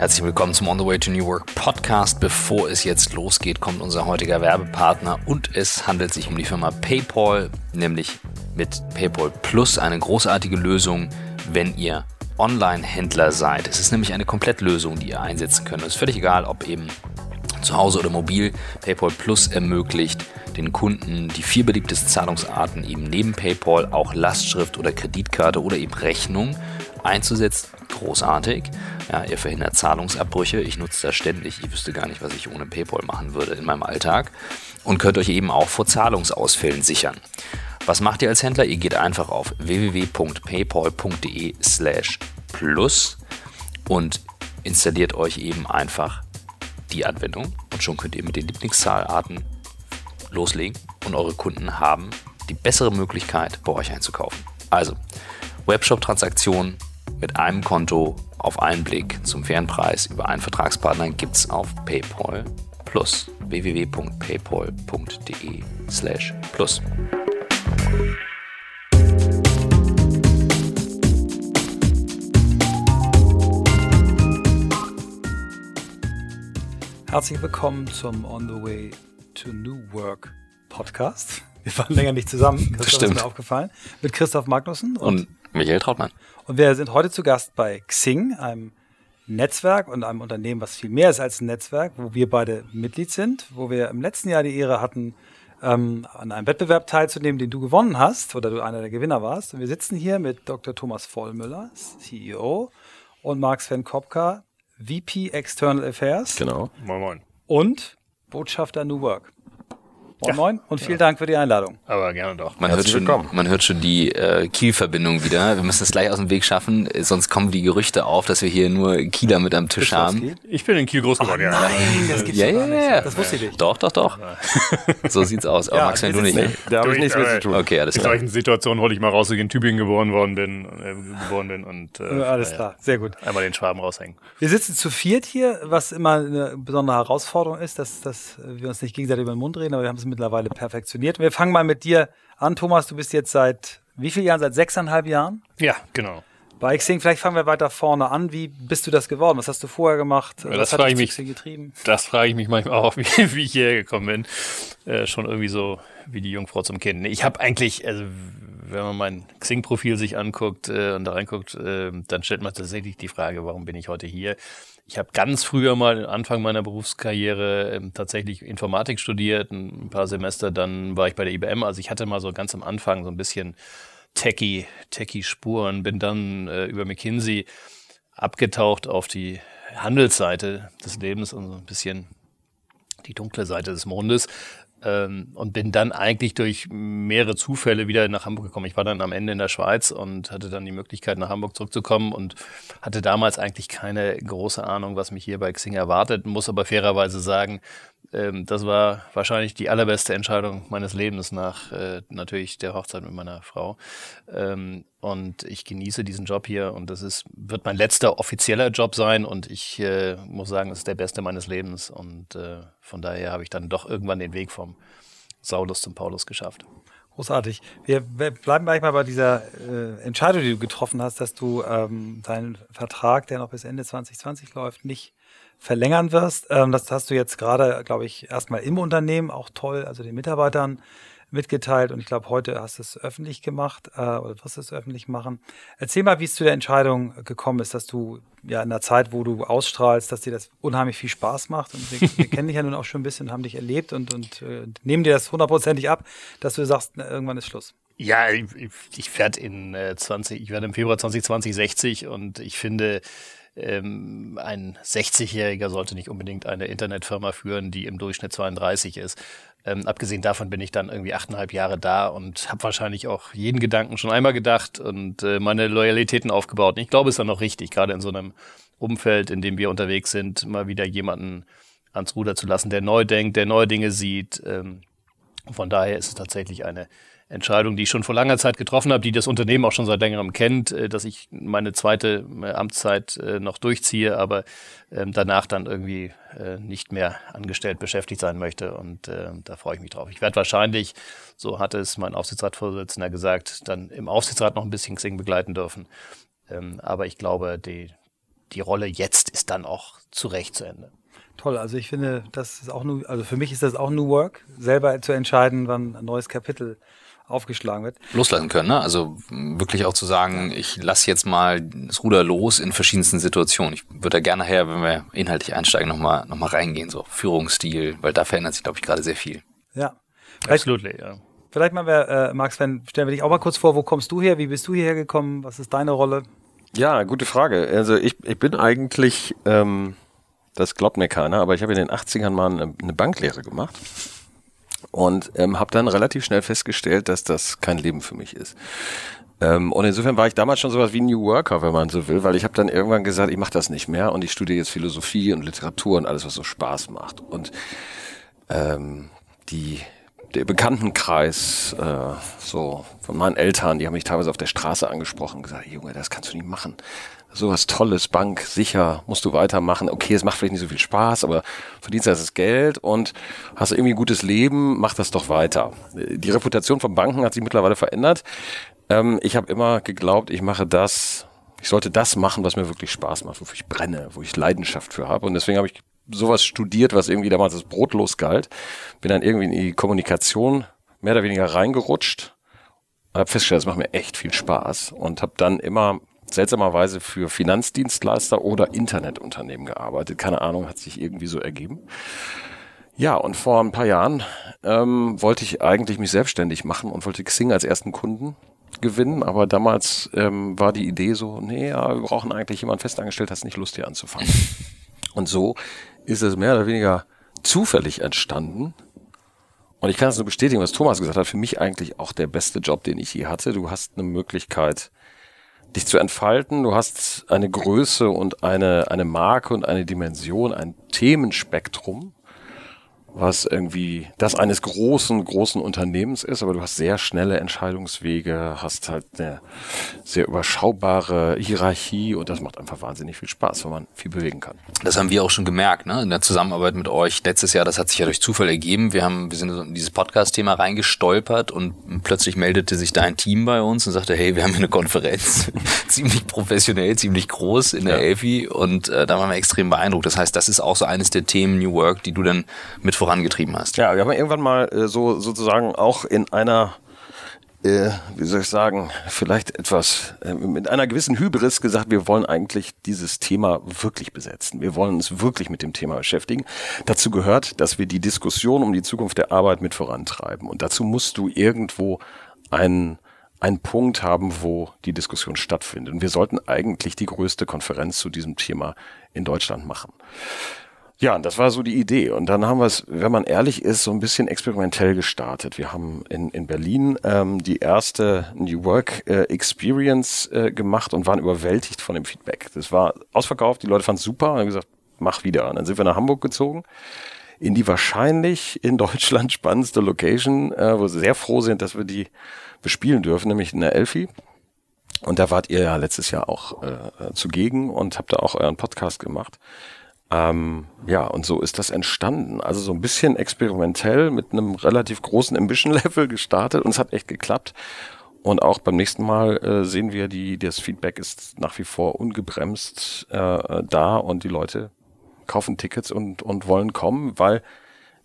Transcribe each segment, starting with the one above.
Herzlich willkommen zum On the Way to New Work Podcast. Bevor es jetzt losgeht, kommt unser heutiger Werbepartner und es handelt sich um die Firma PayPal, nämlich mit PayPal Plus eine großartige Lösung, wenn ihr Online-Händler seid. Es ist nämlich eine Komplettlösung, die ihr einsetzen könnt. Es ist völlig egal, ob eben zu Hause oder mobil. PayPal Plus ermöglicht den Kunden die vier beliebtesten Zahlungsarten eben neben PayPal auch Lastschrift oder Kreditkarte oder eben Rechnung einzusetzen. Großartig. Ja, ihr verhindert Zahlungsabbrüche. Ich nutze das ständig. Ich wüsste gar nicht, was ich ohne PayPal machen würde in meinem Alltag. Und könnt euch eben auch vor Zahlungsausfällen sichern. Was macht ihr als Händler? Ihr geht einfach auf www.paypal.de slash plus und installiert euch eben einfach die Anwendung und schon könnt ihr mit den Lieblingszahlarten loslegen und eure Kunden haben die bessere Möglichkeit, bei euch einzukaufen. Also, Webshop-Transaktionen mit einem Konto auf einen Blick zum fairen Preis über einen Vertragspartner gibt es auf PayPal Plus www.paypal.de slash plus. Herzlich willkommen zum On the Way to New Work Podcast. Wir waren länger nicht zusammen. Das stimmt. ist mir aufgefallen. Mit Christoph Magnussen und, und Michael Trautmann. Und wir sind heute zu Gast bei Xing, einem Netzwerk und einem Unternehmen, was viel mehr ist als ein Netzwerk, wo wir beide Mitglied sind, wo wir im letzten Jahr die Ehre hatten, ähm, an einem Wettbewerb teilzunehmen, den du gewonnen hast oder du einer der Gewinner warst. Und wir sitzen hier mit Dr. Thomas Vollmüller, CEO, und Mark Sven Kopka, VP External Affairs. Genau. Moin, moin. Und Botschafter New Work. Moin, Ja. moin und vielen Dank für die Einladung. Aber gerne doch. Man hört, schon, willkommen. man hört schon die äh, Kiel-Verbindung wieder. Wir müssen es gleich aus dem Weg schaffen, äh, sonst kommen die Gerüchte auf, dass wir hier nur Kieler mit am Tisch haben. Ich bin in Kiel groß geworden, ja. Nein, das gibt's Ja, ja, nicht. ja. Das wusste ich nicht. Doch, doch, doch. So sieht's aus. Aber Ja, Max, wenn du nicht. Ne? Da habe ich nichts mit zu tun. Okay, alles In klar. solchen Situationen hole ich mal raus, dass ich in Tübingen geboren worden bin, äh, geboren bin und äh, Ja, Alles klar, sehr gut. einmal den Schwaben raushängen. Wir sitzen zu viert hier, was immer eine besondere Herausforderung ist, dass, dass wir uns nicht gegenseitig über den Mund reden, aber wir haben es mittlerweile perfektioniert. Wir fangen mal mit dir an, Thomas. Du bist jetzt seit wie vielen Jahren? Seit sechseinhalb Jahren Ja, genau. bei Xing. Vielleicht fangen wir weiter vorne an. Wie bist du das geworden? Was hast du vorher gemacht? Ja, was das hat frage ich mich. Xing getrieben? Das frage ich mich manchmal auch, wie, wie ich hierher gekommen bin. Äh, schon irgendwie so wie die Jungfrau zum Kind. Ich habe eigentlich, also wenn man mein Xing-Profil sich anguckt äh, und da reinguckt, äh, dann stellt man tatsächlich die Frage, warum bin ich heute hier? Ich habe ganz früher mal, Anfang meiner Berufskarriere, ähm, tatsächlich Informatik studiert, ein paar Semester, dann war ich bei der IBM. Also ich hatte mal so ganz am Anfang so ein bisschen Techie, Techie-Spuren, bin dann äh, über McKinsey abgetaucht auf die Handelsseite des Lebens und so ein bisschen die dunkle Seite des Mondes und bin dann eigentlich durch mehrere Zufälle wieder nach Hamburg gekommen. Ich war dann am Ende in der Schweiz und hatte dann die Möglichkeit, nach Hamburg zurückzukommen und hatte damals eigentlich keine große Ahnung, was mich hier bei Xing erwartet, muss aber fairerweise sagen, ähm, das war wahrscheinlich die allerbeste Entscheidung meines Lebens nach äh, natürlich der Hochzeit mit meiner Frau. Ähm, und ich genieße diesen Job hier und das ist, wird mein letzter offizieller Job sein und ich äh, muss sagen, es ist der beste meines Lebens und äh, von daher habe ich dann doch irgendwann den Weg vom Saulus zum Paulus geschafft. Großartig. Wir, bleiben gleich mal bei dieser äh, Entscheidung, die du getroffen hast, dass du ähm, deinen Vertrag, der noch bis Ende 2020 läuft, nicht verlängern wirst. Ähm, das hast du jetzt gerade, glaube ich, erstmal im Unternehmen auch toll, also den Mitarbeitern mitgeteilt und ich glaube, heute hast du es öffentlich gemacht äh, oder wirst du es öffentlich machen. Erzähl mal, wie es zu der Entscheidung gekommen ist, dass du ja in der Zeit, wo du ausstrahlst, dass dir das unheimlich viel Spaß macht und wir, wir kennen dich ja nun auch schon ein bisschen, haben dich erlebt und, und äh, nehmen dir das hundertprozentig ab, dass du sagst, na, irgendwann ist Schluss. Ja, ich, ich werde in äh, 20, ich werde im Februar 2020 60 und ich finde, ähm, ein 60-Jähriger sollte nicht unbedingt eine Internetfirma führen, die im Durchschnitt 32 ist. Ähm, abgesehen davon bin ich dann irgendwie achteinhalb Jahre da und habe wahrscheinlich auch jeden Gedanken schon einmal gedacht und äh, meine Loyalitäten aufgebaut. Und ich glaube, es ist dann auch richtig, gerade in so einem Umfeld, in dem wir unterwegs sind, mal wieder jemanden ans Ruder zu lassen, der neu denkt, der neue Dinge sieht. Ähm, von daher ist es tatsächlich eine Entscheidung, die ich schon vor langer Zeit getroffen habe, die das Unternehmen auch schon seit längerem kennt, äh, dass ich meine zweite äh, Amtszeit äh, noch durchziehe, aber ähm, danach dann irgendwie nicht mehr angestellt beschäftigt sein möchte. Und da freue ich mich drauf. Ich werde wahrscheinlich, so hatte es mein Aufsichtsratsvorsitzender gesagt, dann im Aufsichtsrat noch ein bisschen Xing begleiten dürfen. Ähm, aber ich glaube, die, die Rolle jetzt ist dann auch zu Recht zu Ende. Toll, also ich finde, das ist auch nur, also für mich ist das auch New Work, selber zu entscheiden, wann ein neues Kapitel aufgeschlagen wird. Loslassen können, ne? Also wirklich auch zu sagen, ich lasse jetzt mal das Ruder los in verschiedensten Situationen. Ich würde da gerne her, wenn wir inhaltlich einsteigen, nochmal noch mal reingehen, so Führungsstil, weil da verändert sich, glaube ich, gerade sehr viel. Ja. Absolut, ja. Vielleicht mal, äh, Max, wenn, stellen wir dich auch mal kurz vor, wo kommst du her? Wie bist du hierher gekommen? Was ist deine Rolle? Ja, gute Frage. Also ich, ich bin eigentlich, ähm, das glaubt mir keiner, aber ich habe in den 80ern mal eine, eine Banklehre gemacht und ähm, habe dann relativ schnell festgestellt, dass das kein Leben für mich ist. Ähm, und insofern war ich damals schon sowas wie New Worker, wenn man so will, weil ich habe dann irgendwann gesagt, ich mache das nicht mehr und ich studiere jetzt Philosophie und Literatur und alles, was so Spaß macht. Und ähm, die der Bekanntenkreis, äh, so von meinen Eltern, die haben mich teilweise auf der Straße angesprochen und gesagt, Junge, das kannst du nicht machen sowas Tolles, Bank, sicher, musst du weitermachen. Okay, es macht vielleicht nicht so viel Spaß, aber verdienst das Geld und hast irgendwie ein gutes Leben, mach das doch weiter. Die Reputation von Banken hat sich mittlerweile verändert. Ähm, ich habe immer geglaubt, ich mache das, ich sollte das machen, was mir wirklich Spaß macht, wofür ich brenne, wo ich Leidenschaft für habe. Und deswegen habe ich sowas studiert, was irgendwie damals als brotlos galt. Bin dann irgendwie in die Kommunikation mehr oder weniger reingerutscht. Habe festgestellt, es macht mir echt viel Spaß und habe dann immer seltsamerweise für Finanzdienstleister oder Internetunternehmen gearbeitet. Keine Ahnung, hat sich irgendwie so ergeben. Ja, und vor ein paar Jahren ähm, wollte ich eigentlich mich selbstständig machen und wollte Xing als ersten Kunden gewinnen, aber damals ähm, war die Idee so, nee, ja, wir brauchen eigentlich jemanden festangestellt, hast nicht Lust hier anzufangen. Und so ist es mehr oder weniger zufällig entstanden. Und ich kann es nur bestätigen, was Thomas gesagt hat, für mich eigentlich auch der beste Job, den ich je hatte. Du hast eine Möglichkeit, dich zu entfalten. Du hast eine Größe und eine, eine Marke und eine Dimension, ein Themenspektrum, was irgendwie das eines großen, großen Unternehmens ist, aber du hast sehr schnelle Entscheidungswege, hast halt eine sehr überschaubare Hierarchie und das macht einfach wahnsinnig viel Spaß, weil man viel bewegen kann. Das haben wir auch schon gemerkt, ne? In der Zusammenarbeit mit euch letztes Jahr, das hat sich ja durch Zufall ergeben. Wir haben, wir sind in dieses Podcast-Thema reingestolpert und plötzlich meldete sich da ein Team bei uns und sagte, hey, wir haben hier eine Konferenz, ziemlich professionell, ziemlich groß in der ja. Elfi und äh, da waren wir extrem beeindruckt. Das heißt, das ist auch so eines der Themen New Work, die du dann mit vorangetrieben hast. Ja, wir haben irgendwann mal äh, so sozusagen auch in einer äh, wie soll ich sagen, vielleicht etwas äh, mit einer gewissen Hybris gesagt, wir wollen eigentlich dieses Thema wirklich besetzen. Wir wollen uns wirklich mit dem Thema beschäftigen. Dazu gehört, dass wir die Diskussion um die Zukunft der Arbeit mit vorantreiben. Und dazu musst du irgendwo einen einen Punkt haben, wo die Diskussion stattfindet. Und wir sollten eigentlich die größte Konferenz zu diesem Thema in Deutschland machen. Ja, das war so die Idee. Und dann haben wir es, wenn man ehrlich ist, so ein bisschen experimentell gestartet. Wir haben in, in Berlin ähm, die erste New Work äh, Experience äh, gemacht und waren überwältigt von dem Feedback. Das war ausverkauft, die Leute fanden es super und haben gesagt, mach wieder. Und dann sind wir nach Hamburg gezogen, in die wahrscheinlich in Deutschland spannendste Location, äh, wo wir sehr froh sind, dass wir die bespielen dürfen, nämlich in der Elfi. Und da wart ihr ja letztes Jahr auch äh, zugegen und habt da auch euren Podcast gemacht. Ähm, ja, und so ist das entstanden. Also so ein bisschen experimentell mit einem relativ großen Ambition-Level gestartet und es hat echt geklappt. Und auch beim nächsten Mal äh, sehen wir, die, das Feedback ist nach wie vor ungebremst äh, da und die Leute kaufen Tickets und, und wollen kommen, weil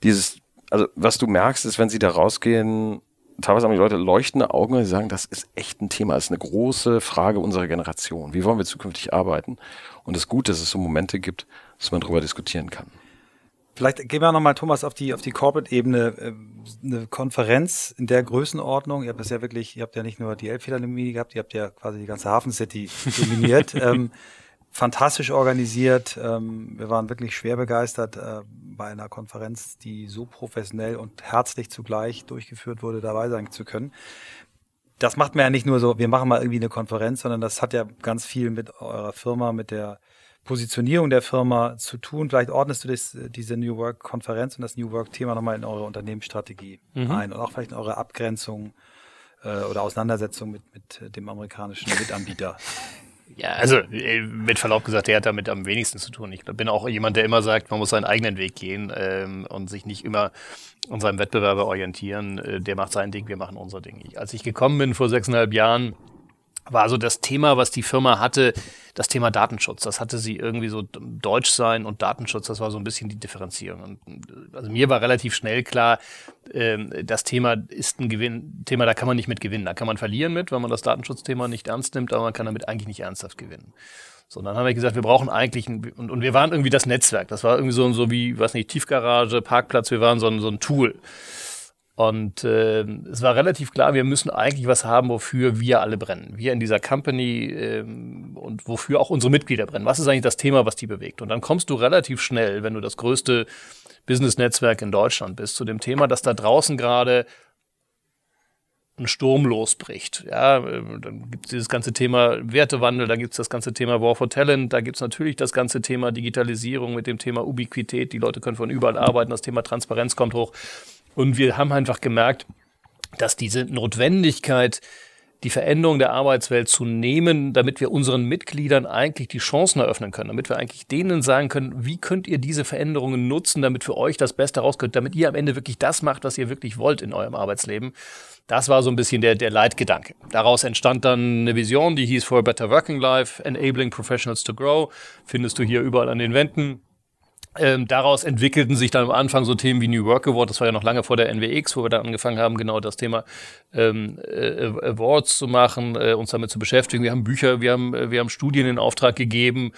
dieses, also was du merkst, ist, wenn sie da rausgehen, teilweise haben die Leute leuchtende Augen und sie sagen, das ist echt ein Thema, das ist eine große Frage unserer Generation. Wie wollen wir zukünftig arbeiten? Und es ist gut, dass es so Momente gibt, dass man darüber diskutieren kann. Vielleicht gehen wir nochmal, Thomas, auf die, auf die Corporate-Ebene. Äh, eine Konferenz in der Größenordnung. Ihr habt das ja wirklich, ihr habt ja nicht nur die Elbphilharmonie gehabt, ihr habt ja quasi die ganze Hafen City dominiert. ähm, fantastisch organisiert. Ähm, wir waren wirklich schwer begeistert äh, bei einer Konferenz, die so professionell und herzlich zugleich durchgeführt wurde, dabei sein zu können. Das macht man ja nicht nur so, wir machen mal irgendwie eine Konferenz, sondern das hat ja ganz viel mit eurer Firma, mit der Positionierung der Firma zu tun. Vielleicht ordnest du das, diese New Work-Konferenz und das New Work-Thema nochmal in eure Unternehmensstrategie mhm. ein und auch vielleicht in eure Abgrenzung äh, oder Auseinandersetzung mit, mit dem amerikanischen Mitanbieter. Ja, also äh, mit Verlaub gesagt, der hat damit am wenigsten zu tun. Ich bin auch jemand, der immer sagt, man muss seinen eigenen Weg gehen ähm, und sich nicht immer an seinem Wettbewerber orientieren. Äh, der macht sein Ding, wir machen unser Ding. Ich, als ich gekommen bin vor sechseinhalb Jahren, war so das Thema, was die Firma hatte, das Thema Datenschutz. Das hatte sie irgendwie so Deutsch sein und Datenschutz, das war so ein bisschen die Differenzierung. Und also mir war relativ schnell klar, ähm, das Thema ist ein Gewinn, Thema, da kann man nicht mit gewinnen. Da kann man verlieren mit, wenn man das Datenschutzthema nicht ernst nimmt, aber man kann damit eigentlich nicht ernsthaft gewinnen. So, dann haben wir gesagt, wir brauchen eigentlich ein, und, und wir waren irgendwie das Netzwerk. Das war irgendwie so, so wie, was nicht, Tiefgarage, Parkplatz, wir waren so ein, so ein Tool. Und äh, es war relativ klar, wir müssen eigentlich was haben, wofür wir alle brennen. Wir in dieser Company ähm, und wofür auch unsere Mitglieder brennen. Was ist eigentlich das Thema, was die bewegt? Und dann kommst du relativ schnell, wenn du das größte Business-Netzwerk in Deutschland bist, zu dem Thema, dass da draußen gerade ein Sturm losbricht. Ja, äh, dann gibt es dieses ganze Thema Wertewandel, dann gibt es das ganze Thema War for Talent, da gibt es natürlich das ganze Thema Digitalisierung mit dem Thema Ubiquität. Die Leute können von überall arbeiten, das Thema Transparenz kommt hoch. Und wir haben einfach gemerkt, dass diese Notwendigkeit, die Veränderung der Arbeitswelt zu nehmen, damit wir unseren Mitgliedern eigentlich die Chancen eröffnen können, damit wir eigentlich denen sagen können, wie könnt ihr diese Veränderungen nutzen, damit für euch das Beste rauskommt, damit ihr am Ende wirklich das macht, was ihr wirklich wollt in eurem Arbeitsleben. Das war so ein bisschen der, der Leitgedanke. Daraus entstand dann eine Vision, die hieß For a Better Working Life, Enabling Professionals to Grow. Findest du hier überall an den Wänden. Ähm, daraus entwickelten sich dann am Anfang so Themen wie New Work Award, das war ja noch lange vor der NWX, wo wir dann angefangen haben, genau das Thema ähm, äh, Awards zu machen, äh, uns damit zu beschäftigen. Wir haben Bücher, wir haben, äh, wir haben Studien in Auftrag gegeben,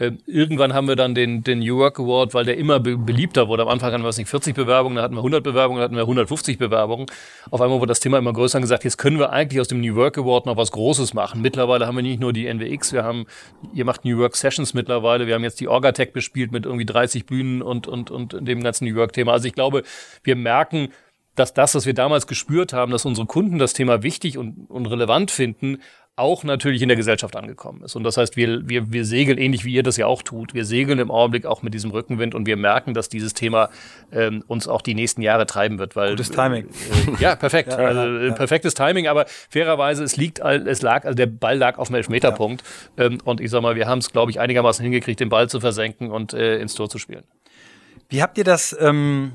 ähm, irgendwann haben wir dann den, den New Work Award, weil der immer be beliebter wurde. Am Anfang hatten wir es nicht 40 Bewerbungen, dann hatten wir 100 Bewerbungen, dann hatten wir 150 Bewerbungen. Auf einmal wurde das Thema immer größer und gesagt, jetzt können wir eigentlich aus dem New Work Award noch was Großes machen. Mittlerweile haben wir nicht nur die NWX, wir haben, ihr macht New Work Sessions mittlerweile, wir haben jetzt die Orgatech bespielt mit irgendwie 30 Bühnen und, und, und dem ganzen New Work Thema. Also ich glaube, wir merken, dass das, was wir damals gespürt haben, dass unsere Kunden das Thema wichtig und, und relevant finden, auch natürlich in der Gesellschaft angekommen ist. Und das heißt, wir, wir, wir segeln ähnlich wie ihr das ja auch tut. Wir segeln im Augenblick auch mit diesem Rückenwind und wir merken, dass dieses Thema ähm, uns auch die nächsten Jahre treiben wird. Weil, Gutes Timing. Äh, ja, perfekt. ja, also, ja. perfektes Timing, aber fairerweise, es liegt, es lag, also der Ball lag auf dem Elfmeterpunkt. Ja. Ähm, und ich sag mal, wir haben es, glaube ich, einigermaßen hingekriegt, den Ball zu versenken und äh, ins Tor zu spielen. Wie habt ihr das ähm,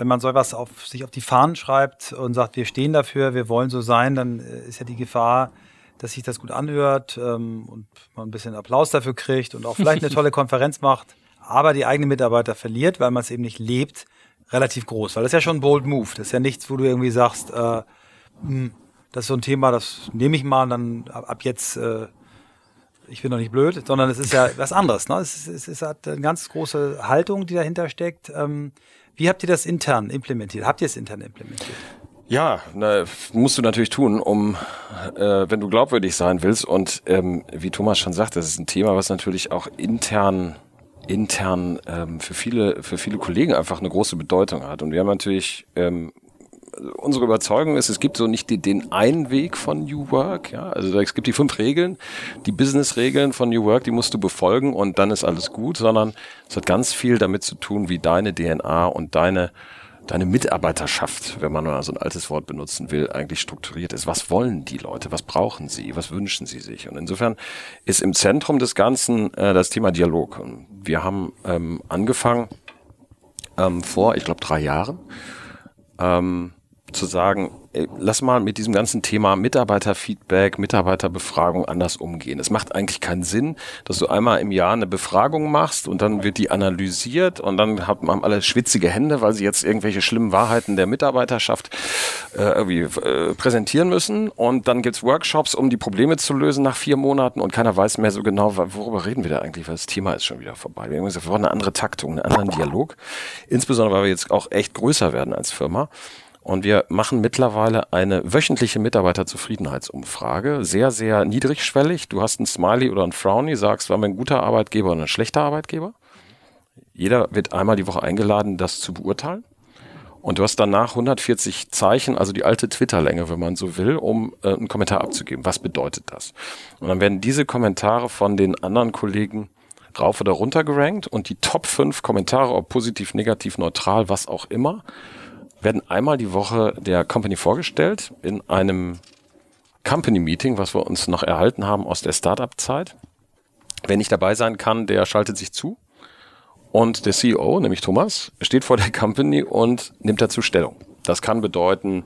wenn man sowas auf, sich auf die Fahnen schreibt und sagt, wir stehen dafür, wir wollen so sein, dann äh, ist ja die Gefahr, dass sich das gut anhört ähm, und man ein bisschen Applaus dafür kriegt und auch vielleicht eine tolle Konferenz macht, aber die eigenen Mitarbeiter verliert, weil man es eben nicht lebt, relativ groß. Weil das ist ja schon ein bold Move. Das ist ja nichts, wo du irgendwie sagst, äh, mh, hm, das ist so ein Thema, das nehme ich mal und dann ab, ab jetzt, äh, ich bin doch nicht blöd, sondern es ist ja was anderes. Ne? Es, ist, es, ist, hat eine ganz große Haltung, die dahinter steckt. Ähm, wie habt ihr das intern implementiert? Habt ihr es intern implementiert? Ja, na, musst du natürlich tun, um, äh, wenn du glaubwürdig sein willst. Und ähm, wie Thomas schon sagt, das ist ein Thema, was natürlich auch intern intern ähm, für viele für viele Kollegen einfach eine große Bedeutung hat. Und wir haben natürlich ähm, unsere Überzeugung ist, es gibt so nicht die, den einen Weg von New Work. Ja, also es gibt die fünf Regeln, die Business-Regeln von New Work, die musst du befolgen und dann ist alles gut, sondern es hat ganz viel damit zu tun, wie deine DNA und deine deine Mitarbeiterschaft, wenn man mal so ein altes Wort benutzen will, eigentlich strukturiert ist. Was wollen die Leute? Was brauchen sie? Was wünschen sie sich? Und insofern ist im Zentrum des Ganzen äh, das Thema Dialog. Und wir haben ähm, angefangen ähm, vor, ich glaube, drei Jahren. Ähm, zu sagen, ey, lass mal mit diesem ganzen Thema Mitarbeiterfeedback, Mitarbeiterbefragung anders umgehen. Es macht eigentlich keinen Sinn, dass du einmal im Jahr eine Befragung machst und dann wird die analysiert und dann haben alle schwitzige Hände, weil sie jetzt irgendwelche schlimmen Wahrheiten der Mitarbeiterschaft äh, irgendwie äh, präsentieren müssen und dann gibt's Workshops, um die Probleme zu lösen nach vier Monaten und keiner weiß mehr so genau, worüber reden wir da eigentlich, weil das Thema ist schon wieder vorbei. Wir haben gesagt, wir wollen eine andere Taktung, einen anderen Dialog, insbesondere weil wir jetzt auch echt größer werden als Firma. Und wir machen mittlerweile eine wöchentliche Mitarbeiterzufriedenheitsumfrage. Sehr, sehr niedrigschwellig. Du hast ein Smiley oder ein Frowny, sagst, war mir ein guter Arbeitgeber oder ein schlechter Arbeitgeber. Jeder wird einmal die Woche eingeladen, das zu beurteilen. Und du hast danach 140 Zeichen, also die alte Twitter-Länge, wenn man so will, um äh, einen Kommentar abzugeben. Was bedeutet das? Und dann werden diese Kommentare von den anderen Kollegen rauf oder runter gerankt und die Top 5 Kommentare, ob positiv, negativ, neutral, was auch immer, werden einmal die Woche der Company vorgestellt in einem Company Meeting, was wir uns noch erhalten haben aus der Startup-Zeit. Wer nicht dabei sein kann, der schaltet sich zu. Und der CEO, nämlich Thomas, steht vor der Company und nimmt dazu Stellung. Das kann bedeuten,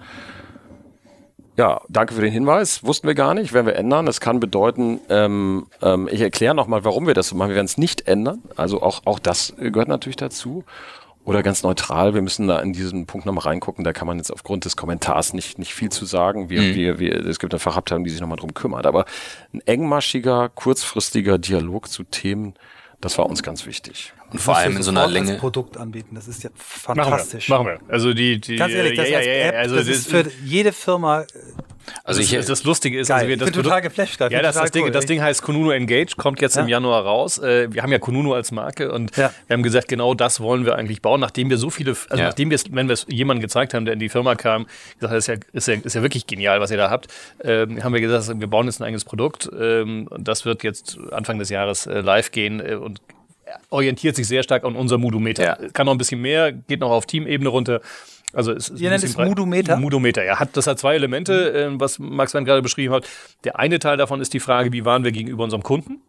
Ja, danke für den Hinweis. Wussten wir gar nicht, werden wir ändern. Das kann bedeuten, ähm, ähm, ich erkläre nochmal, warum wir das so machen. Wir werden es nicht ändern. Also auch, auch das gehört natürlich dazu. Oder ganz neutral, wir müssen da in diesen Punkt nochmal reingucken. Da kann man jetzt aufgrund des Kommentars nicht, nicht viel zu sagen. Wir, mhm. wir, wir, es gibt eine Fachabteilung, die sich nochmal drum kümmert. Aber ein engmaschiger, kurzfristiger Dialog zu Themen, das war uns ganz wichtig. Und vor allem in so einer Länge. Produkt anbieten, das ist ja fantastisch. Machen wir. Machen wir. Also die, die ganz ehrlich, das ja, als ja, App, also das ist für jede Firma äh, also ich, das, das Lustige ist, geil. also wir, das ich bin total geflasht gerade. Ja, das, das, Ding, cool, das Ding heißt Kununu Engage, kommt jetzt ja. im Januar raus. Äh, wir haben ja Kununu als Marke und ja. wir haben gesagt, genau das wollen wir eigentlich bauen, nachdem wir so viele, also ja. nachdem wir es, wenn wir es jemandem gezeigt haben, der in die Firma kam, gesagt, das ist ja, ist ja, ist ja wirklich genial, was ihr da habt, ähm, haben wir gesagt, wir bauen jetzt ein eigenes Produkt ähm, und das wird jetzt Anfang des Jahres äh, live gehen äh, und orientiert sich sehr stark an unser Moodometer. Ja. Kann noch ein bisschen mehr, geht noch auf Teamebene runter. Also es Ihr nennt es Moodometer? Moodometer, ja. Hat, das hat zwei Elemente, äh, was Max Wann gerade beschrieben hat. Der eine Teil davon ist die Frage, wie waren wir gegenüber unserem Kunden?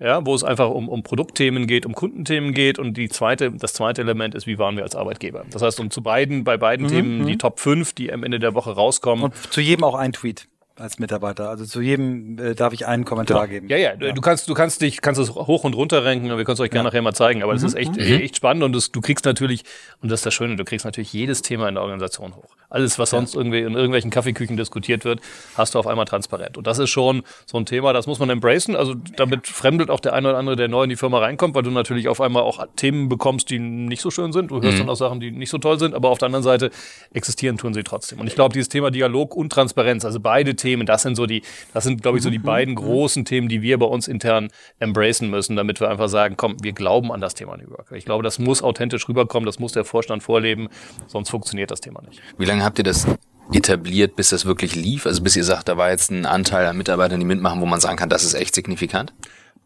Ja, wo es einfach um, um Produktthemen geht, um Kundenthemen geht. Und die zweite, das zweite Element ist, wie waren wir als Arbeitgeber? Das heißt, um zu beiden, bei beiden mhm. Themen die mhm. Top 5, die am Ende der Woche rauskommen. Und zu jedem auch ein Tweet als Mitarbeiter. Also zu jedem äh, darf ich einen Kommentar genau. geben. Ja, ja, du kannst, du kannst dich, kannst es hoch und runter ranken. Wir können es euch gerne ja. nachher mal zeigen. Aber mhm. das ist echt, mhm. echt spannend und das, du kriegst natürlich, und das ist das Schöne, du kriegst natürlich jedes Thema in der Organisation hoch. Alles, was sonst ja. irgendwie in irgendwelchen Kaffeeküchen diskutiert wird, hast du auf einmal transparent. Und das ist schon so ein Thema, das muss man embracen. Also damit fremdelt auch der eine oder andere, der neu in die Firma reinkommt, weil du natürlich auf einmal auch Themen bekommst, die nicht so schön sind. Du hörst mhm. dann auch Sachen, die nicht so toll sind, aber auf der anderen Seite existieren tun sie trotzdem. Und ich glaube, dieses Thema Dialog und Transparenz, also beide Themen, das sind so die, das sind, glaube ich, so die mhm. beiden großen Themen, die wir bei uns intern embracen müssen, damit wir einfach sagen, komm, wir glauben an das Thema New Work. Ich glaube, das muss authentisch rüberkommen, das muss der Vorstand vorleben, sonst funktioniert das Thema nicht. Wie lange habt ihr das etabliert, bis das wirklich lief? Also bis ihr sagt, da war jetzt ein Anteil an Mitarbeitern, die mitmachen, wo man sagen kann, das ist echt signifikant?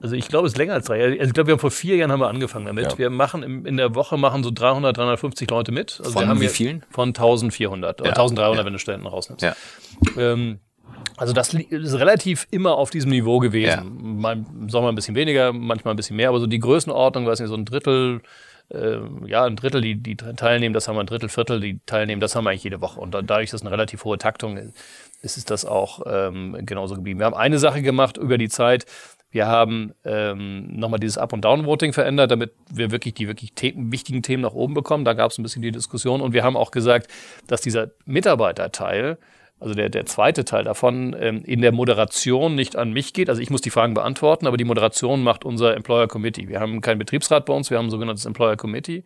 Also ich glaube, es ist länger als drei Jahre. Also ich glaube, wir haben vor vier Jahren haben wir angefangen damit. Ja. Wir machen im, in der Woche machen so 300, 350 Leute mit. Also von wir haben wie vielen? Von 1400 ja. oder 1300, ja. wenn du Stellen rausnimmst. Ja. Ähm, also das ist relativ immer auf diesem Niveau gewesen. Ja. Mal im Sommer ein bisschen weniger, manchmal ein bisschen mehr, aber so die Größenordnung, weiß nicht, so ein Drittel, äh, ja, ein Drittel, die, die teilnehmen, das haben wir ein Drittel, Viertel, die teilnehmen, das haben wir eigentlich jede Woche. Und dadurch, dass eine relativ hohe Taktung ist, ist das auch ähm, genauso geblieben. Wir haben eine Sache gemacht über die Zeit. Wir haben ähm, nochmal dieses Up- und Down-Voting verändert, damit wir wirklich die wirklich the wichtigen Themen nach oben bekommen. Da gab es ein bisschen die Diskussion. Und wir haben auch gesagt, dass dieser Mitarbeiterteil also der, der zweite Teil davon, ähm, in der Moderation nicht an mich geht. Also ich muss die Fragen beantworten, aber die Moderation macht unser Employer Committee. Wir haben keinen Betriebsrat bei uns, wir haben ein sogenanntes Employer Committee,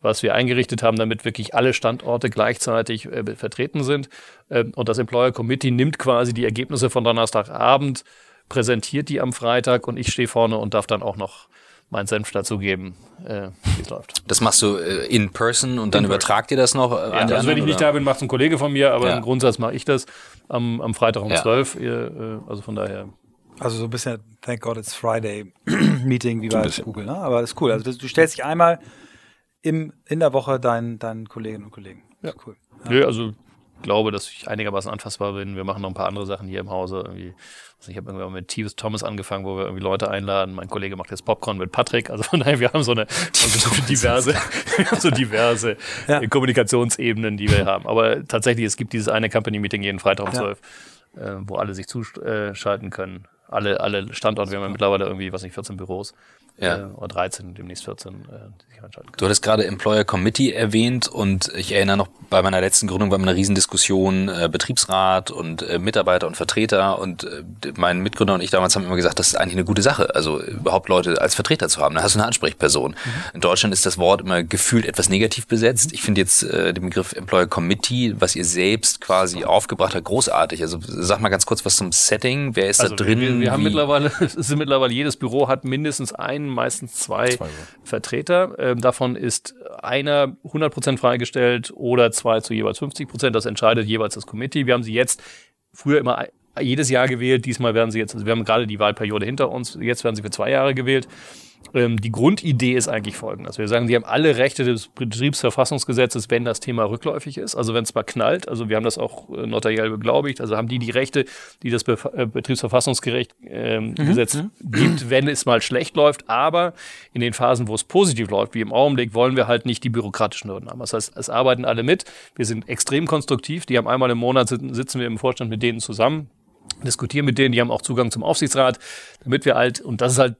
was wir eingerichtet haben, damit wirklich alle Standorte gleichzeitig äh, vertreten sind. Ähm, und das Employer Committee nimmt quasi die Ergebnisse von Donnerstagabend, präsentiert die am Freitag und ich stehe vorne und darf dann auch noch meinen Senf dazugeben, äh, wie es läuft. Das machst du äh, in person und dann in übertragt ihr das noch? Äh, ja, also anderen, wenn ich nicht oder? da bin, macht es ein Kollege von mir, aber ja. im Grundsatz mache ich das am, am Freitag um ja. 12 Uhr, äh, also von daher. Also so ein bisschen Thank God It's Friday Meeting wie bei Google, ne? Aber das ist cool. Also du stellst dich einmal im, in der Woche deinen, deinen Kolleginnen und Kollegen. Ja, cool. Ja. Nö, also glaube, dass ich einigermaßen anfassbar bin. Wir machen noch ein paar andere Sachen hier im Hause. Irgendwie. Also ich habe irgendwann mit T. Thomas angefangen, wo wir irgendwie Leute einladen. Mein Kollege macht jetzt Popcorn mit Patrick. Also von daher, wir haben so eine so diverse, so diverse ja. Kommunikationsebenen, die wir haben. Aber tatsächlich, es gibt dieses eine Company-Meeting jeden Freitag um zwölf, ja. äh, wo alle sich zuschalten können. Alle, alle Standorte, wir haben ja mittlerweile irgendwie, was nicht, 14 Büros ja. äh, oder 13, demnächst 14. Äh, du hattest gerade Employer Committee erwähnt und ich erinnere noch, bei meiner letzten Gründung war eine Riesendiskussion, äh, Betriebsrat und äh, Mitarbeiter und Vertreter und äh, mein Mitgründer und ich damals haben immer gesagt, das ist eigentlich eine gute Sache, also überhaupt Leute als Vertreter zu haben. Da hast du eine Ansprechperson. Mhm. In Deutschland ist das Wort immer gefühlt etwas negativ besetzt. Ich finde jetzt äh, den Begriff Employer Committee, was ihr selbst quasi aufgebracht habt, großartig. Also sag mal ganz kurz was zum Setting. Wer ist also da drin? Wir, wir haben mittlerweile, es ist mittlerweile jedes Büro hat mindestens einen meistens zwei, zwei Vertreter. Ähm, davon ist einer 100% freigestellt oder zwei zu jeweils 50%. Das entscheidet jeweils das Committee. Wir haben sie jetzt früher immer jedes Jahr gewählt. Diesmal werden sie jetzt, also wir haben gerade die Wahlperiode hinter uns. Jetzt werden sie für zwei Jahre gewählt. Ähm, die Grundidee ist eigentlich folgende. Also wir sagen, die haben alle Rechte des Betriebsverfassungsgesetzes, wenn das Thema rückläufig ist. Also wenn es mal knallt. Also wir haben das auch äh, notariell beglaubigt. Also haben die die Rechte, die das Be äh, Betriebsverfassungsgesetz ähm, mhm. mhm. gibt, wenn es mal schlecht läuft. Aber in den Phasen, wo es positiv läuft, wie im Augenblick, wollen wir halt nicht die bürokratischen Hürden haben. Das heißt, es arbeiten alle mit. Wir sind extrem konstruktiv. Die haben einmal im Monat sitzen wir im Vorstand mit denen zusammen diskutieren mit denen, die haben auch Zugang zum Aufsichtsrat, damit wir halt, und das ist halt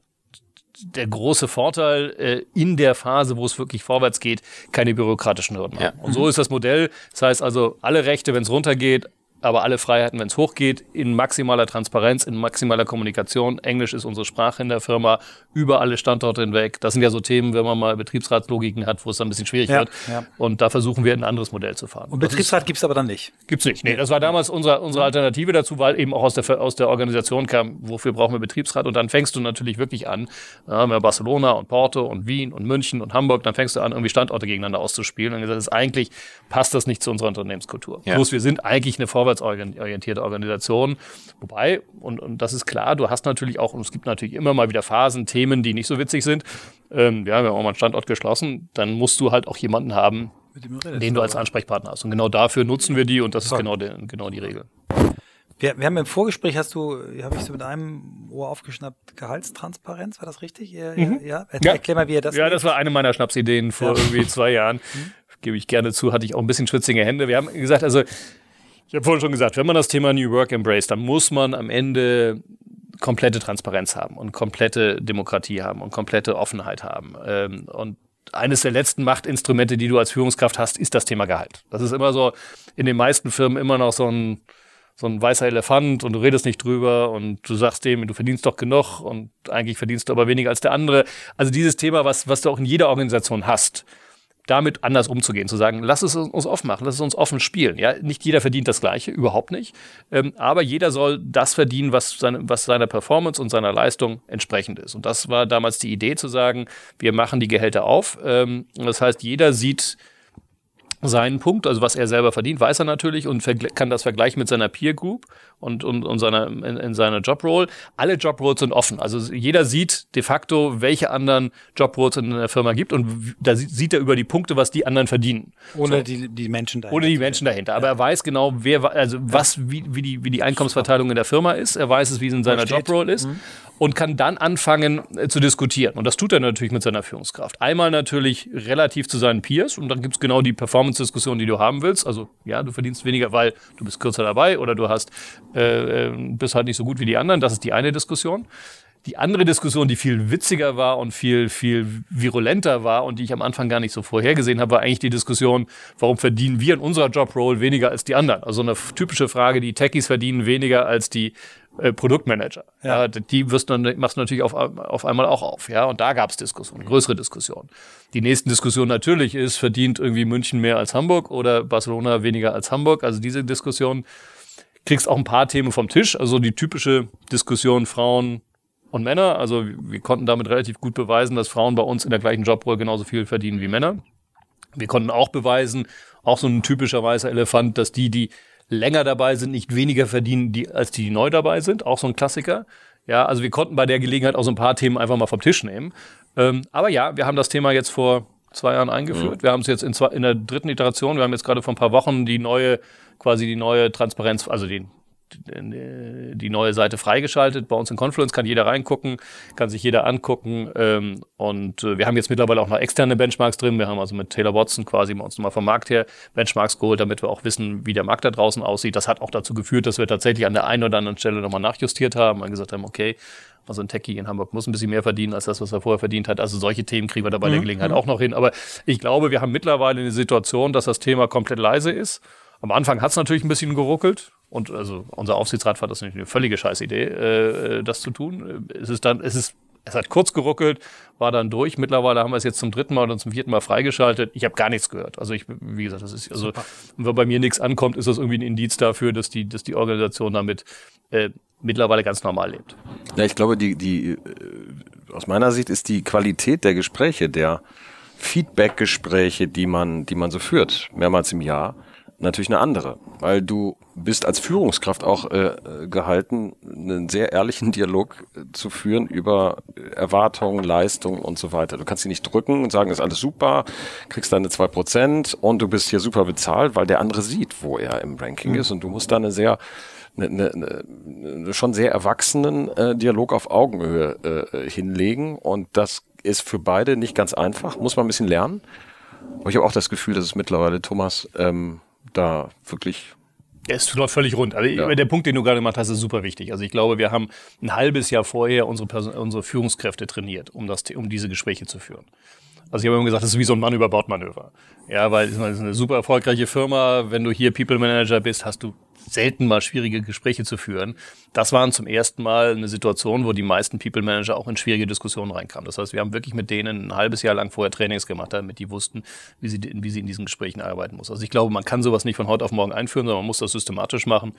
der große Vorteil äh, in der Phase, wo es wirklich vorwärts geht, keine bürokratischen Hürden haben. Ja. Und so ist das Modell. Das heißt also, alle Rechte, wenn es runtergeht, aber alle Freiheiten, wenn es hochgeht, in maximaler Transparenz, in maximaler Kommunikation. Englisch ist unsere Sprache in der Firma, über alle Standorte hinweg. Das sind ja so Themen, wenn man mal Betriebsratslogiken hat, wo es dann ein bisschen schwierig ja, wird. Ja. Und da versuchen wir ein anderes Modell zu fahren. Und Betriebsrat gibt's aber dann nicht? Gibt's nicht. Nee, das war damals unsere, unsere Alternative dazu, weil eben auch aus der, aus der Organisation kam, wofür brauchen wir Betriebsrat? Und dann fängst du natürlich wirklich an, da haben wir Barcelona und Porto und Wien und München und Hamburg, dann fängst du an, irgendwie Standorte gegeneinander auszuspielen. Und gesagt, das ist eigentlich passt das nicht zu unserer Unternehmenskultur. Ja. Plus wir sind eigentlich eine vorwärtsorientierte Organisation. Wobei, und, und das ist klar, du hast natürlich auch, und es gibt natürlich immer mal wieder Phasen, Themen, die nicht so witzig sind. Ähm, ja, wir haben auch mal einen Standort geschlossen, dann musst du halt auch jemanden haben, den du als Ansprechpartner hast. Und genau dafür nutzen wir die und das ist genau, die, genau die Regel. Wir, wir haben im Vorgespräch, hast du, habe ich so mit einem Ohr aufgeschnappt, Gehaltstransparenz, war das richtig? Ja, mhm. ja? Erklär, ja. mal, wie ihr das Ja, das war eine meiner Schnapsideen vor ja. irgendwie zwei Jahren. Mhm gebe ich gerne zu, hatte ich auch ein bisschen schwitzige Hände. Wir haben gesagt, also ich habe vorhin schon gesagt, wenn man das Thema New Work embrace, dann muss man am Ende komplette Transparenz haben und komplette Demokratie haben und komplette Offenheit haben. Ähm, und eines der letzten Machtinstrumente, die du als Führungskraft hast, ist das Thema Gehalt. Das ist immer so in den meisten Firmen immer noch so ein so ein weißer Elefant und du redest nicht drüber und du sagst dem, du verdienst doch genug und eigentlich verdienst du aber weniger als der andere. Also dieses Thema, was, was du auch in jeder Organisation hast, damit anders umzugehen, zu sagen, lass es uns offen machen, lass es uns offen spielen. Ja, nicht jeder verdient das Gleiche, überhaupt nicht. Ähm, aber jeder soll das verdienen, was, seine, was seiner Performance und seiner Leistung entsprechend ist. Und das war damals die Idee zu sagen, wir machen die Gehälter auf. Ähm, das heißt, jeder sieht seinen Punkt, also was er selber verdient, weiß er natürlich und kann das vergleichen mit seiner Peer Group und, und, und seiner, in, in seiner Jobroll. Alle Jobroles sind offen. Also jeder sieht de facto, welche anderen Jobroles in der Firma gibt und da sieht er über die Punkte, was die anderen verdienen. Ohne so. die, die Menschen dahinter. Ohne die Menschen dahinter. Aber ja. er weiß genau, wer, also was, wie, wie, die, wie die Einkommensverteilung in der Firma ist. Er weiß es, wie es in seiner Jobroll ist. Mhm und kann dann anfangen äh, zu diskutieren. Und das tut er natürlich mit seiner Führungskraft. Einmal natürlich relativ zu seinen Peers und dann gibt's genau die Performance-Diskussion, die du haben willst. Also ja, du verdienst weniger, weil du bist kürzer dabei oder du hast äh, äh bist halt nicht so gut wie die anderen. Das ist die eine Diskussion. Die andere Diskussion, die viel witziger war und viel, viel virulenter war und die ich am Anfang gar nicht so vorhergesehen habe, war eigentlich die Diskussion, warum verdienen wir in unserer Jobrole weniger als die anderen? Also eine typische Frage, die Techies verdienen weniger als die äh, Produktmanager. Ja. ja. die wirst du, machst du natürlich auf, auf einmal auch auf. Ja, und da gab es Diskussionen, größere Diskussionen. Die nächsten Diskussion natürlich ist, verdient irgendwie München mehr als Hamburg oder Barcelona weniger als Hamburg? Also diese Diskussion kriegst auch ein paar Themen vom Tisch. Also die typische Diskussion Frauen und Männer. Also wir konnten damit relativ gut beweisen, dass Frauen bei uns in der gleichen Jobrolle genauso viel verdienen wie Männer. Wir konnten auch beweisen, auch so ein typischer weißer Elefant, dass die, die länger dabei sind, nicht weniger verdienen, die, als die, die neu dabei sind. Auch so ein Klassiker. Ja, also wir konnten bei der Gelegenheit auch so ein paar Themen einfach mal vom Tisch nehmen. Ähm, aber ja, wir haben das Thema jetzt vor zwei Jahren eingeführt. Mhm. Wir haben es jetzt in, zwei, in der dritten Iteration, wir haben jetzt gerade vor ein paar Wochen die neue, quasi die neue Transparenz, also den die neue Seite freigeschaltet. Bei uns in Confluence kann jeder reingucken, kann sich jeder angucken. Ähm, und äh, wir haben jetzt mittlerweile auch noch externe Benchmarks drin. Wir haben also mit Taylor Watson quasi bei uns nochmal vom Markt her Benchmarks geholt, damit wir auch wissen, wie der Markt da draußen aussieht. Das hat auch dazu geführt, dass wir tatsächlich an der einen oder anderen Stelle nochmal nachjustiert haben und gesagt haben, okay, also ein Techie in Hamburg muss ein bisschen mehr verdienen als das, was er vorher verdient hat. Also solche Themen kriegen wir da bei mhm. der Gelegenheit auch noch hin. Aber ich glaube, wir haben mittlerweile eine Situation, dass das Thema komplett leise ist. Am Anfang hat es natürlich ein bisschen geruckelt. Und also unser Aufsichtsrat fand das natürlich eine völlige Scheißidee, äh, das zu tun. Es ist dann, es ist, es hat kurz geruckelt, war dann durch. Mittlerweile haben wir es jetzt zum dritten Mal oder zum vierten Mal freigeschaltet. Ich habe gar nichts gehört. Also ich, wie gesagt, das ist also, Super. wenn bei mir nichts ankommt, ist das irgendwie ein Indiz dafür, dass die, dass die Organisation damit äh, mittlerweile ganz normal lebt. Ja, ich glaube, die, die, äh, aus meiner Sicht ist die Qualität der Gespräche, der Feedback-Gespräche, die man, die man so führt, mehrmals im Jahr, natürlich eine andere, weil du bist als Führungskraft auch äh, gehalten, einen sehr ehrlichen Dialog äh, zu führen über Erwartungen, Leistungen und so weiter. Du kannst sie nicht drücken und sagen, ist alles super, kriegst deine zwei Prozent und du bist hier super bezahlt, weil der andere sieht, wo er im Ranking mhm. ist und du musst da eine sehr eine, eine, eine schon sehr erwachsenen äh, Dialog auf Augenhöhe äh, hinlegen und das ist für beide nicht ganz einfach, muss man ein bisschen lernen. Aber ich habe auch das Gefühl, dass es mittlerweile Thomas ähm, da wirklich es läuft völlig rund. Also ja. der Punkt, den du gerade gemacht hast, ist super wichtig. Also ich glaube, wir haben ein halbes Jahr vorher unsere, Person unsere Führungskräfte trainiert, um, das, um diese Gespräche zu führen. Also ich habe immer gesagt, das ist wie so ein Mann über Bordmanöver. Ja, weil es ist eine super erfolgreiche Firma. Wenn du hier People Manager bist, hast du selten mal schwierige Gespräche zu führen. Das waren zum ersten Mal eine Situation, wo die meisten People Manager auch in schwierige Diskussionen reinkamen. Das heißt, wir haben wirklich mit denen ein halbes Jahr lang vorher Trainings gemacht, damit die wussten, wie sie, wie sie in diesen Gesprächen arbeiten muss. Also ich glaube, man kann sowas nicht von heute auf morgen einführen, sondern man muss das systematisch machen.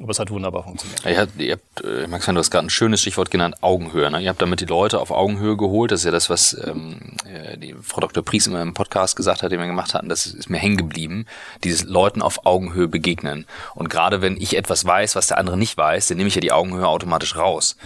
Aber es hat wunderbar funktioniert. ihr habt, ihr habt äh, Max, du hast gerade ein schönes Stichwort genannt, Augenhöhe. Ne? Ihr habt damit die Leute auf Augenhöhe geholt. Das ist ja das, was ähm, äh, die Frau Dr. Pries immer im Podcast gesagt hat, den wir gemacht hatten. Das ist mir hängen geblieben. Dieses Leuten auf Augenhöhe begegnen. Und gerade wenn ich etwas weiß, was der andere nicht weiß, dann nehme ich ja die Augenhöhe automatisch raus.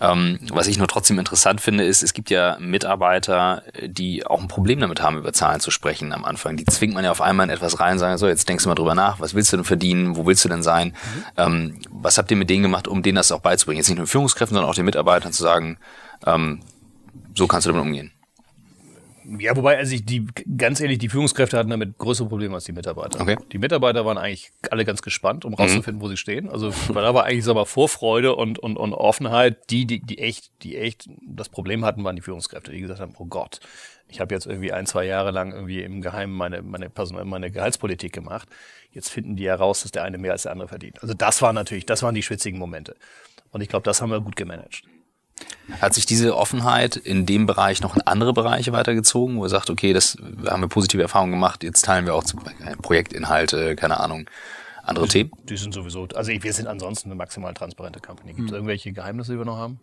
Ähm, was ich nur trotzdem interessant finde, ist, es gibt ja Mitarbeiter, die auch ein Problem damit haben, über Zahlen zu sprechen am Anfang. Die zwingt man ja auf einmal in etwas rein, sagen so, jetzt denkst du mal drüber nach, was willst du denn verdienen, wo willst du denn sein? Mhm. Ähm, was habt ihr mit denen gemacht, um denen das auch beizubringen? Jetzt nicht nur Führungskräften, sondern auch den Mitarbeitern zu sagen, ähm, so kannst du damit umgehen. Ja, wobei, also ich, die, ganz ehrlich, die Führungskräfte hatten damit größere Probleme als die Mitarbeiter. Okay. Die Mitarbeiter waren eigentlich alle ganz gespannt, um rauszufinden, mhm. wo sie stehen. Also, weil da war eigentlich, sag mal, Vorfreude und, und, und Offenheit. Die, die, die echt, die echt das Problem hatten, waren die Führungskräfte, die gesagt haben, oh Gott, ich habe jetzt irgendwie ein, zwei Jahre lang irgendwie im Geheimen meine, meine, Person, meine Gehaltspolitik gemacht. Jetzt finden die heraus, dass der eine mehr als der andere verdient. Also das war natürlich, das waren die schwitzigen Momente. Und ich glaube, das haben wir gut gemanagt. Hat sich diese Offenheit in dem Bereich noch in andere Bereiche weitergezogen, wo er sagt, okay, das haben wir positive Erfahrungen gemacht, jetzt teilen wir auch Projektinhalte, keine Ahnung, andere die, Themen? Die sind sowieso, also wir sind ansonsten eine maximal transparente Company. Gibt es hm. irgendwelche Geheimnisse, die wir noch haben?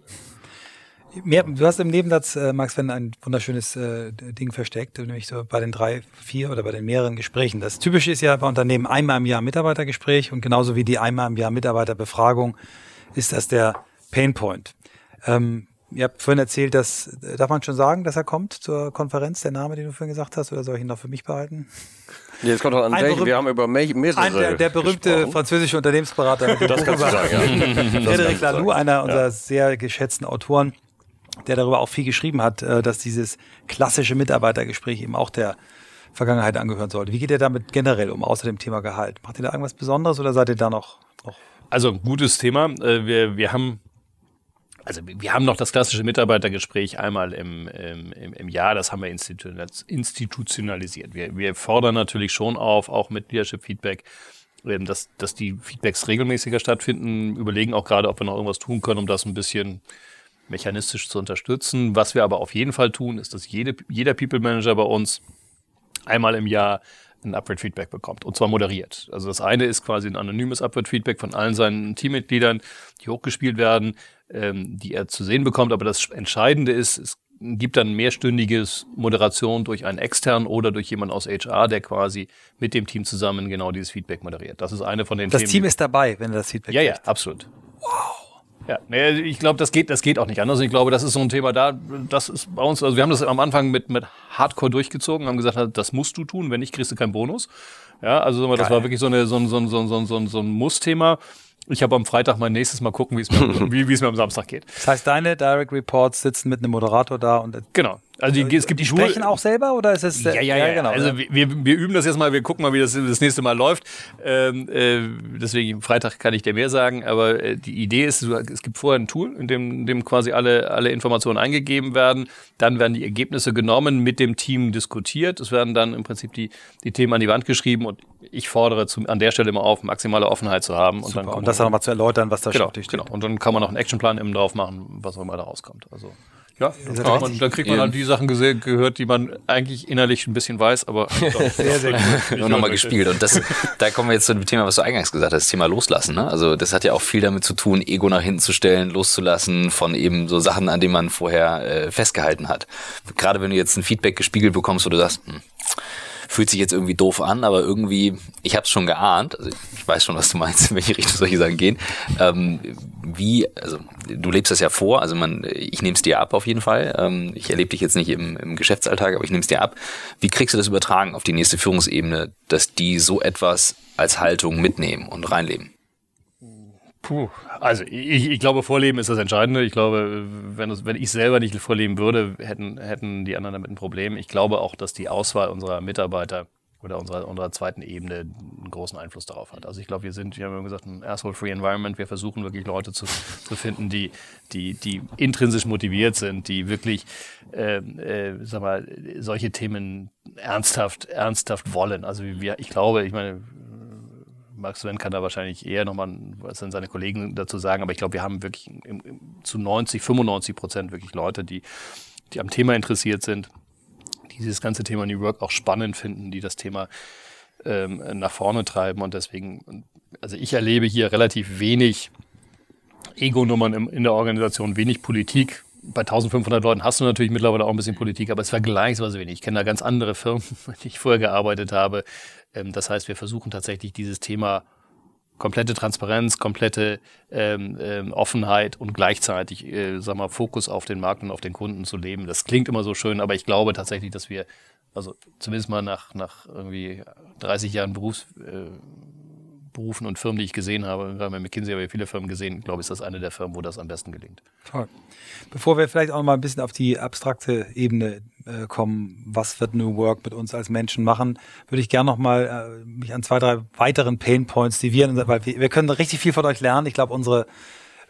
Mehr, du hast im Nebensatz, äh, Max, wenn ein wunderschönes äh, Ding versteckt, nämlich so bei den drei, vier oder bei den mehreren Gesprächen. Das Typische ist ja bei Unternehmen einmal im Jahr Mitarbeitergespräch und genauso wie die einmal im Jahr Mitarbeiterbefragung ist das der Painpoint. Ähm, ihr habt vorhin erzählt, dass, darf man schon sagen, dass er kommt zur Konferenz, der Name, den du vorhin gesagt hast, oder soll ich ihn noch für mich behalten? Ja, jetzt kommt auch an welchen. Wir haben über mehrere. Ein, der, der berühmte gesprochen. französische Unternehmensberater das Buch über sagen, ja. Frederic Laloux, einer unserer ja. sehr geschätzten Autoren, der darüber auch viel geschrieben hat, äh, dass dieses klassische Mitarbeitergespräch eben auch der Vergangenheit angehören sollte. Wie geht ihr damit generell um, außer dem Thema Gehalt? Macht ihr da irgendwas Besonderes oder seid ihr da noch? noch also gutes Thema. Äh, wir, wir haben also wir haben noch das klassische Mitarbeitergespräch einmal im, im, im Jahr, das haben wir institutionalisiert. Wir, wir fordern natürlich schon auf, auch mit Leadership-Feedback, dass, dass die Feedbacks regelmäßiger stattfinden, überlegen auch gerade, ob wir noch irgendwas tun können, um das ein bisschen mechanistisch zu unterstützen. Was wir aber auf jeden Fall tun, ist, dass jede, jeder People Manager bei uns einmal im Jahr ein Upward-Feedback bekommt und zwar moderiert. Also das eine ist quasi ein anonymes Upward-Feedback von allen seinen Teammitgliedern, die hochgespielt werden, ähm, die er zu sehen bekommt. Aber das Entscheidende ist, es gibt dann mehrstündiges Moderation durch einen externen oder durch jemanden aus HR, der quasi mit dem Team zusammen genau dieses Feedback moderiert. Das ist eine von den das Themen. Das Team ist dabei, wenn er das Feedback Ja, ja, absolut. Ja, nee, ich glaube, das geht, das geht auch nicht anders. Ich glaube, das ist so ein Thema da, das ist bei uns, also wir haben das am Anfang mit, mit Hardcore durchgezogen, haben gesagt, das musst du tun, wenn nicht, kriegst du keinen Bonus. Ja, also das Geil. war wirklich so, eine, so, ein, so, ein, so, ein, so, ein, so ein Muss-Thema. Ich habe am Freitag mein nächstes Mal gucken, wie es mir, wie, wie es mir am Samstag geht. Das heißt, deine Direct Reports sitzen mit einem Moderator da und genau. Also die, es gibt die sprechen auch selber oder ist es ja ja ja, ja genau. Also wir, wir üben das jetzt mal, wir gucken mal, wie das das nächste Mal läuft. Ähm, äh, deswegen Freitag kann ich dir mehr sagen, aber äh, die Idee ist, es gibt vorher ein Tool, in dem, in dem quasi alle alle Informationen eingegeben werden, dann werden die Ergebnisse genommen, mit dem Team diskutiert, es werden dann im Prinzip die die Themen an die Wand geschrieben und ich fordere zum, an der Stelle immer auf, maximale Offenheit zu haben und Super. dann und das dann nochmal zu erläutern, was da genau, steht. Genau. Und dann kann man noch einen Actionplan eben drauf machen, was auch immer da rauskommt. Also ja, ja man, da kriegt man halt die Sachen gesehen, gehört, die man eigentlich innerlich ein bisschen weiß, aber sehr, sehr gut. Nur nochmal gespielt. Und das, da kommen wir jetzt zu dem Thema, was du eingangs gesagt hast, das Thema Loslassen. Ne? Also das hat ja auch viel damit zu tun, Ego nach hinten zu stellen, loszulassen von eben so Sachen, an denen man vorher äh, festgehalten hat. Gerade wenn du jetzt ein Feedback gespiegelt bekommst, wo du sagst, hm, fühlt sich jetzt irgendwie doof an, aber irgendwie, ich habe es schon geahnt, also ich weiß schon, was du meinst, in welche Richtung solche Sachen gehen. Ähm, wie, also du lebst das ja vor, also man, ich nehme es dir ab auf jeden Fall. Ähm, ich erlebe dich jetzt nicht im, im Geschäftsalltag, aber ich nehme es dir ab. Wie kriegst du das übertragen auf die nächste Führungsebene, dass die so etwas als Haltung mitnehmen und reinleben? Puh, also ich, ich glaube, Vorleben ist das Entscheidende. Ich glaube, wenn, wenn ich selber nicht vorleben würde, hätten, hätten die anderen damit ein Problem. Ich glaube auch, dass die Auswahl unserer Mitarbeiter oder unserer, unserer zweiten Ebene einen großen Einfluss darauf hat. Also ich glaube, wir sind, wir haben gesagt, ein asshole-free Environment. Wir versuchen wirklich Leute zu, zu finden, die, die, die intrinsisch motiviert sind, die wirklich, äh, äh, sag mal, solche Themen ernsthaft, ernsthaft wollen. Also wir, ich glaube, ich meine, Max Sven kann da wahrscheinlich eher nochmal was an seine Kollegen dazu sagen, aber ich glaube, wir haben wirklich im, im, zu 90, 95 Prozent wirklich Leute, die, die am Thema interessiert sind, die dieses ganze Thema New Work auch spannend finden, die das Thema ähm, nach vorne treiben und deswegen, also ich erlebe hier relativ wenig Ego-Nummern in der Organisation, wenig Politik, bei 1500 Leuten hast du natürlich mittlerweile auch ein bisschen Politik, aber es ist vergleichsweise wenig. Ich kenne da ganz andere Firmen, die ich vorher gearbeitet habe, das heißt, wir versuchen tatsächlich dieses Thema komplette Transparenz, komplette ähm, ähm, Offenheit und gleichzeitig, äh, sag mal, Fokus auf den Markt und auf den Kunden zu leben. Das klingt immer so schön, aber ich glaube tatsächlich, dass wir, also zumindest mal nach, nach irgendwie 30 Jahren Berufs, äh, Berufen und Firmen, die ich gesehen habe, gerade bei McKinsey habe ich viele Firmen gesehen, glaube ich, ist das eine der Firmen, wo das am besten gelingt. Toll. Bevor wir vielleicht auch noch mal ein bisschen auf die abstrakte Ebene äh, kommen, was wird New Work mit uns als Menschen machen, würde ich gerne noch mal äh, mich an zwei, drei weiteren Pain Points, die wir, weil wir, wir können richtig viel von euch lernen. Ich glaube, unsere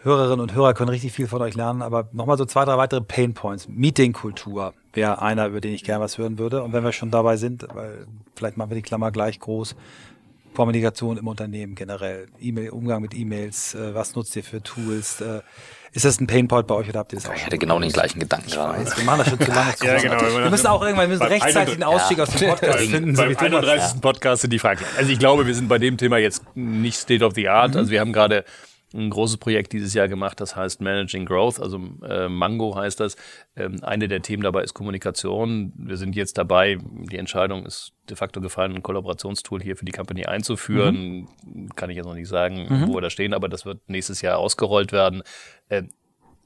Hörerinnen und Hörer können richtig viel von euch lernen, aber nochmal so zwei, drei weitere Pain Points. Meeting-Kultur wäre einer, über den ich gerne was hören würde. Und wenn wir schon dabei sind, weil vielleicht machen wir die Klammer gleich groß, Kommunikation im Unternehmen generell, E-Mail, Umgang mit E-Mails, äh, was nutzt ihr für Tools? Äh, ist das ein Painpoint bei euch oder habt ihr das auch? Ich hatte genau den gleichen Gedanken gerade. Wir machen das schon zu lange. ja, genau. Wir müssen auch irgendwann wir müssen rechtzeitig einen Ausstieg ja. aus dem Podcast finden. Beim so 31. Ja. Podcast sind die Fragen. Also ich glaube, wir sind bei dem Thema jetzt nicht State of the Art. Mhm. Also wir haben gerade ein großes Projekt dieses Jahr gemacht, das heißt Managing Growth, also äh, Mango heißt das. Ähm, eine der Themen dabei ist Kommunikation. Wir sind jetzt dabei, die Entscheidung ist de facto gefallen, ein Kollaborationstool hier für die Company einzuführen. Mhm. Kann ich jetzt noch nicht sagen, mhm. wo wir da stehen, aber das wird nächstes Jahr ausgerollt werden. Äh,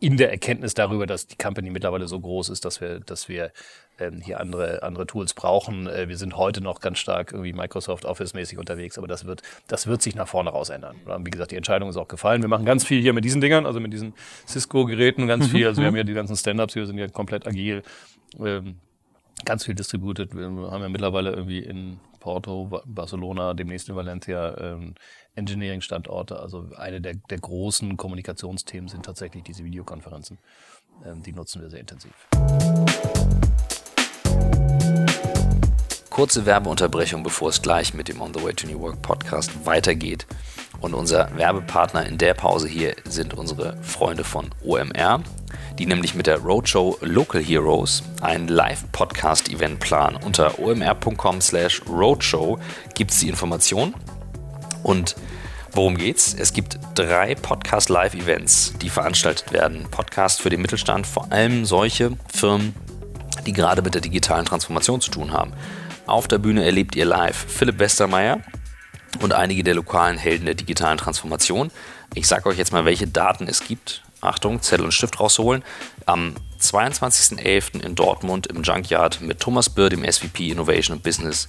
in der Erkenntnis darüber, dass die Company mittlerweile so groß ist, dass wir, dass wir ähm, hier andere, andere Tools brauchen. Äh, wir sind heute noch ganz stark irgendwie Microsoft Office-mäßig unterwegs, aber das wird, das wird sich nach vorne raus ändern. Wie gesagt, die Entscheidung ist auch gefallen. Wir machen ganz viel hier mit diesen Dingern, also mit diesen Cisco-Geräten, ganz mhm, viel. Also wir haben ja die ganzen Stand-Ups, wir sind ja komplett agil. Ähm, ganz viel distributed. Wir haben ja mittlerweile irgendwie in Porto, Barcelona, demnächst in Valencia ähm, Engineering-Standorte. Also eine der, der großen Kommunikationsthemen sind tatsächlich diese Videokonferenzen. Ähm, die nutzen wir sehr intensiv. Kurze Werbeunterbrechung, bevor es gleich mit dem On the Way to New Work Podcast weitergeht. Und unser Werbepartner in der Pause hier sind unsere Freunde von OMR, die nämlich mit der Roadshow Local Heroes ein Live-Podcast-Event planen. Unter omr.com slash roadshow gibt es die Informationen und worum geht's? Es gibt drei Podcast-Live-Events, die veranstaltet werden. Podcast für den Mittelstand, vor allem solche Firmen, die gerade mit der digitalen Transformation zu tun haben. Auf der Bühne erlebt ihr live Philipp Westermeier und einige der lokalen Helden der digitalen Transformation. Ich sage euch jetzt mal, welche Daten es gibt. Achtung, Zettel und Stift rausholen. Am 22.11. in Dortmund im Junkyard mit Thomas Birr, dem SVP Innovation und Business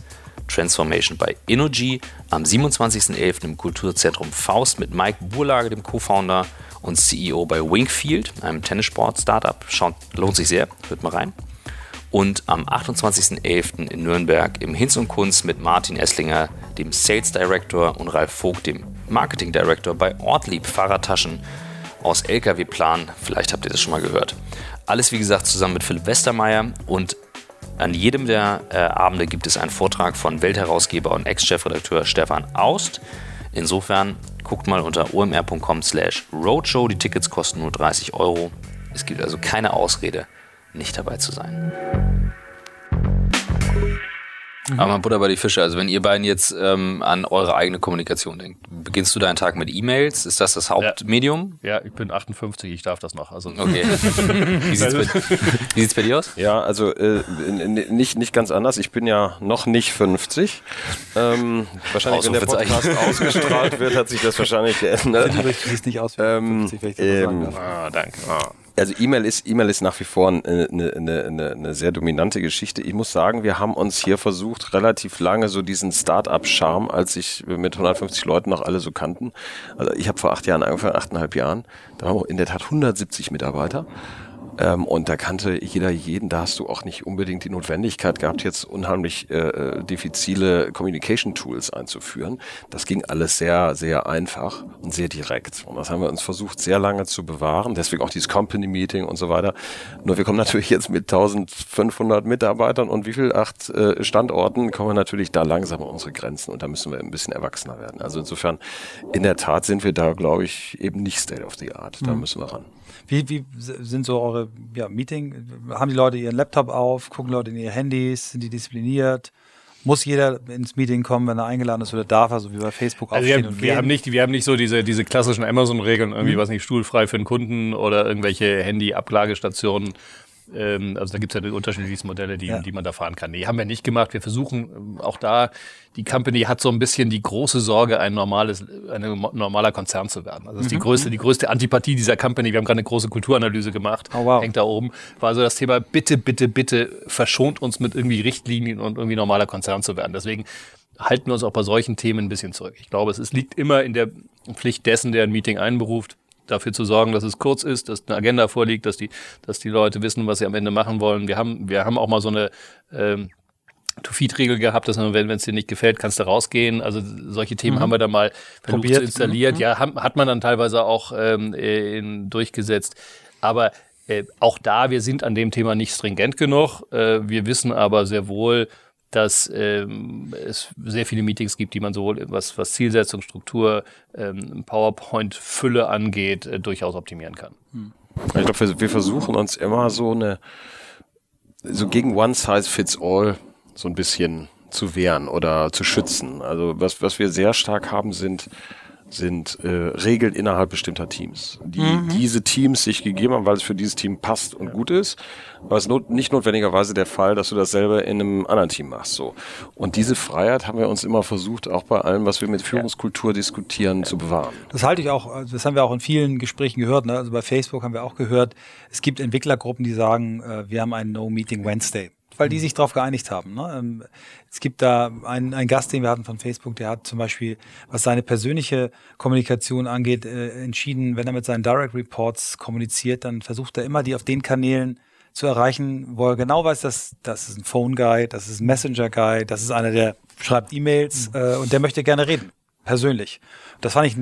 Transformation bei Innogy am 27.11. im Kulturzentrum Faust mit Mike Burlage, dem Co-Founder und CEO bei Wingfield, einem Tennissport-Startup. Lohnt sich sehr, hört mal rein. Und am 28.11. in Nürnberg im Hinz und Kunst mit Martin Esslinger, dem Sales Director, und Ralf Vogt, dem Marketing Director bei Ortlieb Fahrradtaschen aus LKW-Plan. Vielleicht habt ihr das schon mal gehört. Alles wie gesagt zusammen mit Philipp Westermeier und an jedem der äh, Abende gibt es einen Vortrag von Weltherausgeber und Ex-Chefredakteur Stefan Aust. Insofern guckt mal unter omr.com slash roadshow. Die Tickets kosten nur 30 Euro. Es gibt also keine Ausrede, nicht dabei zu sein. Mhm. Aber Butter bei die Fische. Also wenn ihr beiden jetzt ähm, an eure eigene Kommunikation denkt, beginnst du deinen Tag mit E-Mails? Ist das das Hauptmedium? Ja. ja, ich bin 58, ich darf das noch. Also okay. wie, sieht's bei, wie sieht's bei dir aus? Ja, also äh, nicht, nicht ganz anders. Ich bin ja noch nicht 50. Ähm, wahrscheinlich, wenn der Podcast ausgestrahlt wird, hat sich das wahrscheinlich geändert. Du nicht aus wie 50, wenn ich das ähm, sagen darf. Ah, danke. Ah. Also E-Mail ist, E-Mail ist nach wie vor eine, eine, eine, eine sehr dominante Geschichte. Ich muss sagen, wir haben uns hier versucht, relativ lange so diesen Start-up-Charme, als ich mit 150 Leuten noch alle so kannten. Also ich habe vor acht Jahren angefangen, achteinhalb Jahren. Da haben wir in der Tat 170 Mitarbeiter. Ähm, und da kannte jeder jeden, da hast du auch nicht unbedingt die Notwendigkeit gehabt, jetzt unheimlich äh, diffizile Communication Tools einzuführen. Das ging alles sehr, sehr einfach und sehr direkt. Und das haben wir uns versucht, sehr lange zu bewahren. Deswegen auch dieses Company Meeting und so weiter. Nur wir kommen natürlich jetzt mit 1500 Mitarbeitern und wie viel? Acht äh, Standorten kommen wir natürlich da langsam an unsere Grenzen und da müssen wir ein bisschen erwachsener werden. Also insofern, in der Tat sind wir da, glaube ich, eben nicht State of the Art. Da mhm. müssen wir ran. Wie, wie sind so eure ja, Meeting? Haben die Leute ihren Laptop auf? Gucken Leute in ihre Handys? Sind die diszipliniert? Muss jeder ins Meeting kommen, wenn er eingeladen ist oder darf er, so wie bei Facebook also aufstehen wir, und wir gehen? haben nicht, Wir haben nicht so diese, diese klassischen Amazon-Regeln, irgendwie, mhm. was nicht, stuhlfrei für den Kunden oder irgendwelche Handy-Ablagestationen ähm, also da gibt es ja unterschiedliche Modelle, die, ja. die man da fahren kann. Nee, haben wir nicht gemacht. Wir versuchen ähm, auch da, die Company hat so ein bisschen die große Sorge, ein normales, ein normaler Konzern zu werden. Also das ist die mhm. größte, die größte Antipathie dieser Company. Wir haben gerade eine große Kulturanalyse gemacht. Oh, wow. Hängt da oben. War also das Thema, bitte, bitte, bitte verschont uns mit irgendwie Richtlinien und irgendwie normaler Konzern zu werden. Deswegen halten wir uns auch bei solchen Themen ein bisschen zurück. Ich glaube, es, es liegt immer in der Pflicht dessen, der ein Meeting einberuft, dafür zu sorgen, dass es kurz ist, dass eine Agenda vorliegt, dass die, dass die Leute wissen, was sie am Ende machen wollen. Wir haben, wir haben auch mal so eine ähm, To-Feed-Regel gehabt, dass man, wenn es dir nicht gefällt, kannst du rausgehen. Also solche Themen mhm. haben wir da mal Probiert. zu installieren. Mhm. Ja, haben, hat man dann teilweise auch ähm, in, durchgesetzt. Aber äh, auch da, wir sind an dem Thema nicht stringent genug. Äh, wir wissen aber sehr wohl, dass ähm, es sehr viele Meetings gibt, die man sowohl was, was Zielsetzung, Struktur, ähm, PowerPoint-Fülle angeht, äh, durchaus optimieren kann. Hm. Ich glaube, wir, wir versuchen uns immer so eine, so gegen One Size Fits All so ein bisschen zu wehren oder zu schützen. Also was, was wir sehr stark haben, sind sind äh, Regeln innerhalb bestimmter Teams, die mhm. diese Teams sich gegeben haben, weil es für dieses Team passt und gut ist. Aber es ist not nicht notwendigerweise der Fall, dass du das selber in einem anderen Team machst. So und diese Freiheit haben wir uns immer versucht, auch bei allem, was wir mit Führungskultur diskutieren, ja. zu bewahren. Das halte ich auch. Das haben wir auch in vielen Gesprächen gehört. Ne? Also bei Facebook haben wir auch gehört, es gibt Entwicklergruppen, die sagen, äh, wir haben einen No Meeting Wednesday weil die sich darauf geeinigt haben. Ne? Ähm, es gibt da einen, einen Gast, den wir hatten von Facebook, der hat zum Beispiel, was seine persönliche Kommunikation angeht, äh, entschieden, wenn er mit seinen Direct Reports kommuniziert, dann versucht er immer, die auf den Kanälen zu erreichen, wo er genau weiß, dass das ist ein Phone Guy, das ist ein Messenger Guy, das ist einer, der schreibt E-Mails mhm. äh, und der möchte gerne reden, persönlich. Das fand ich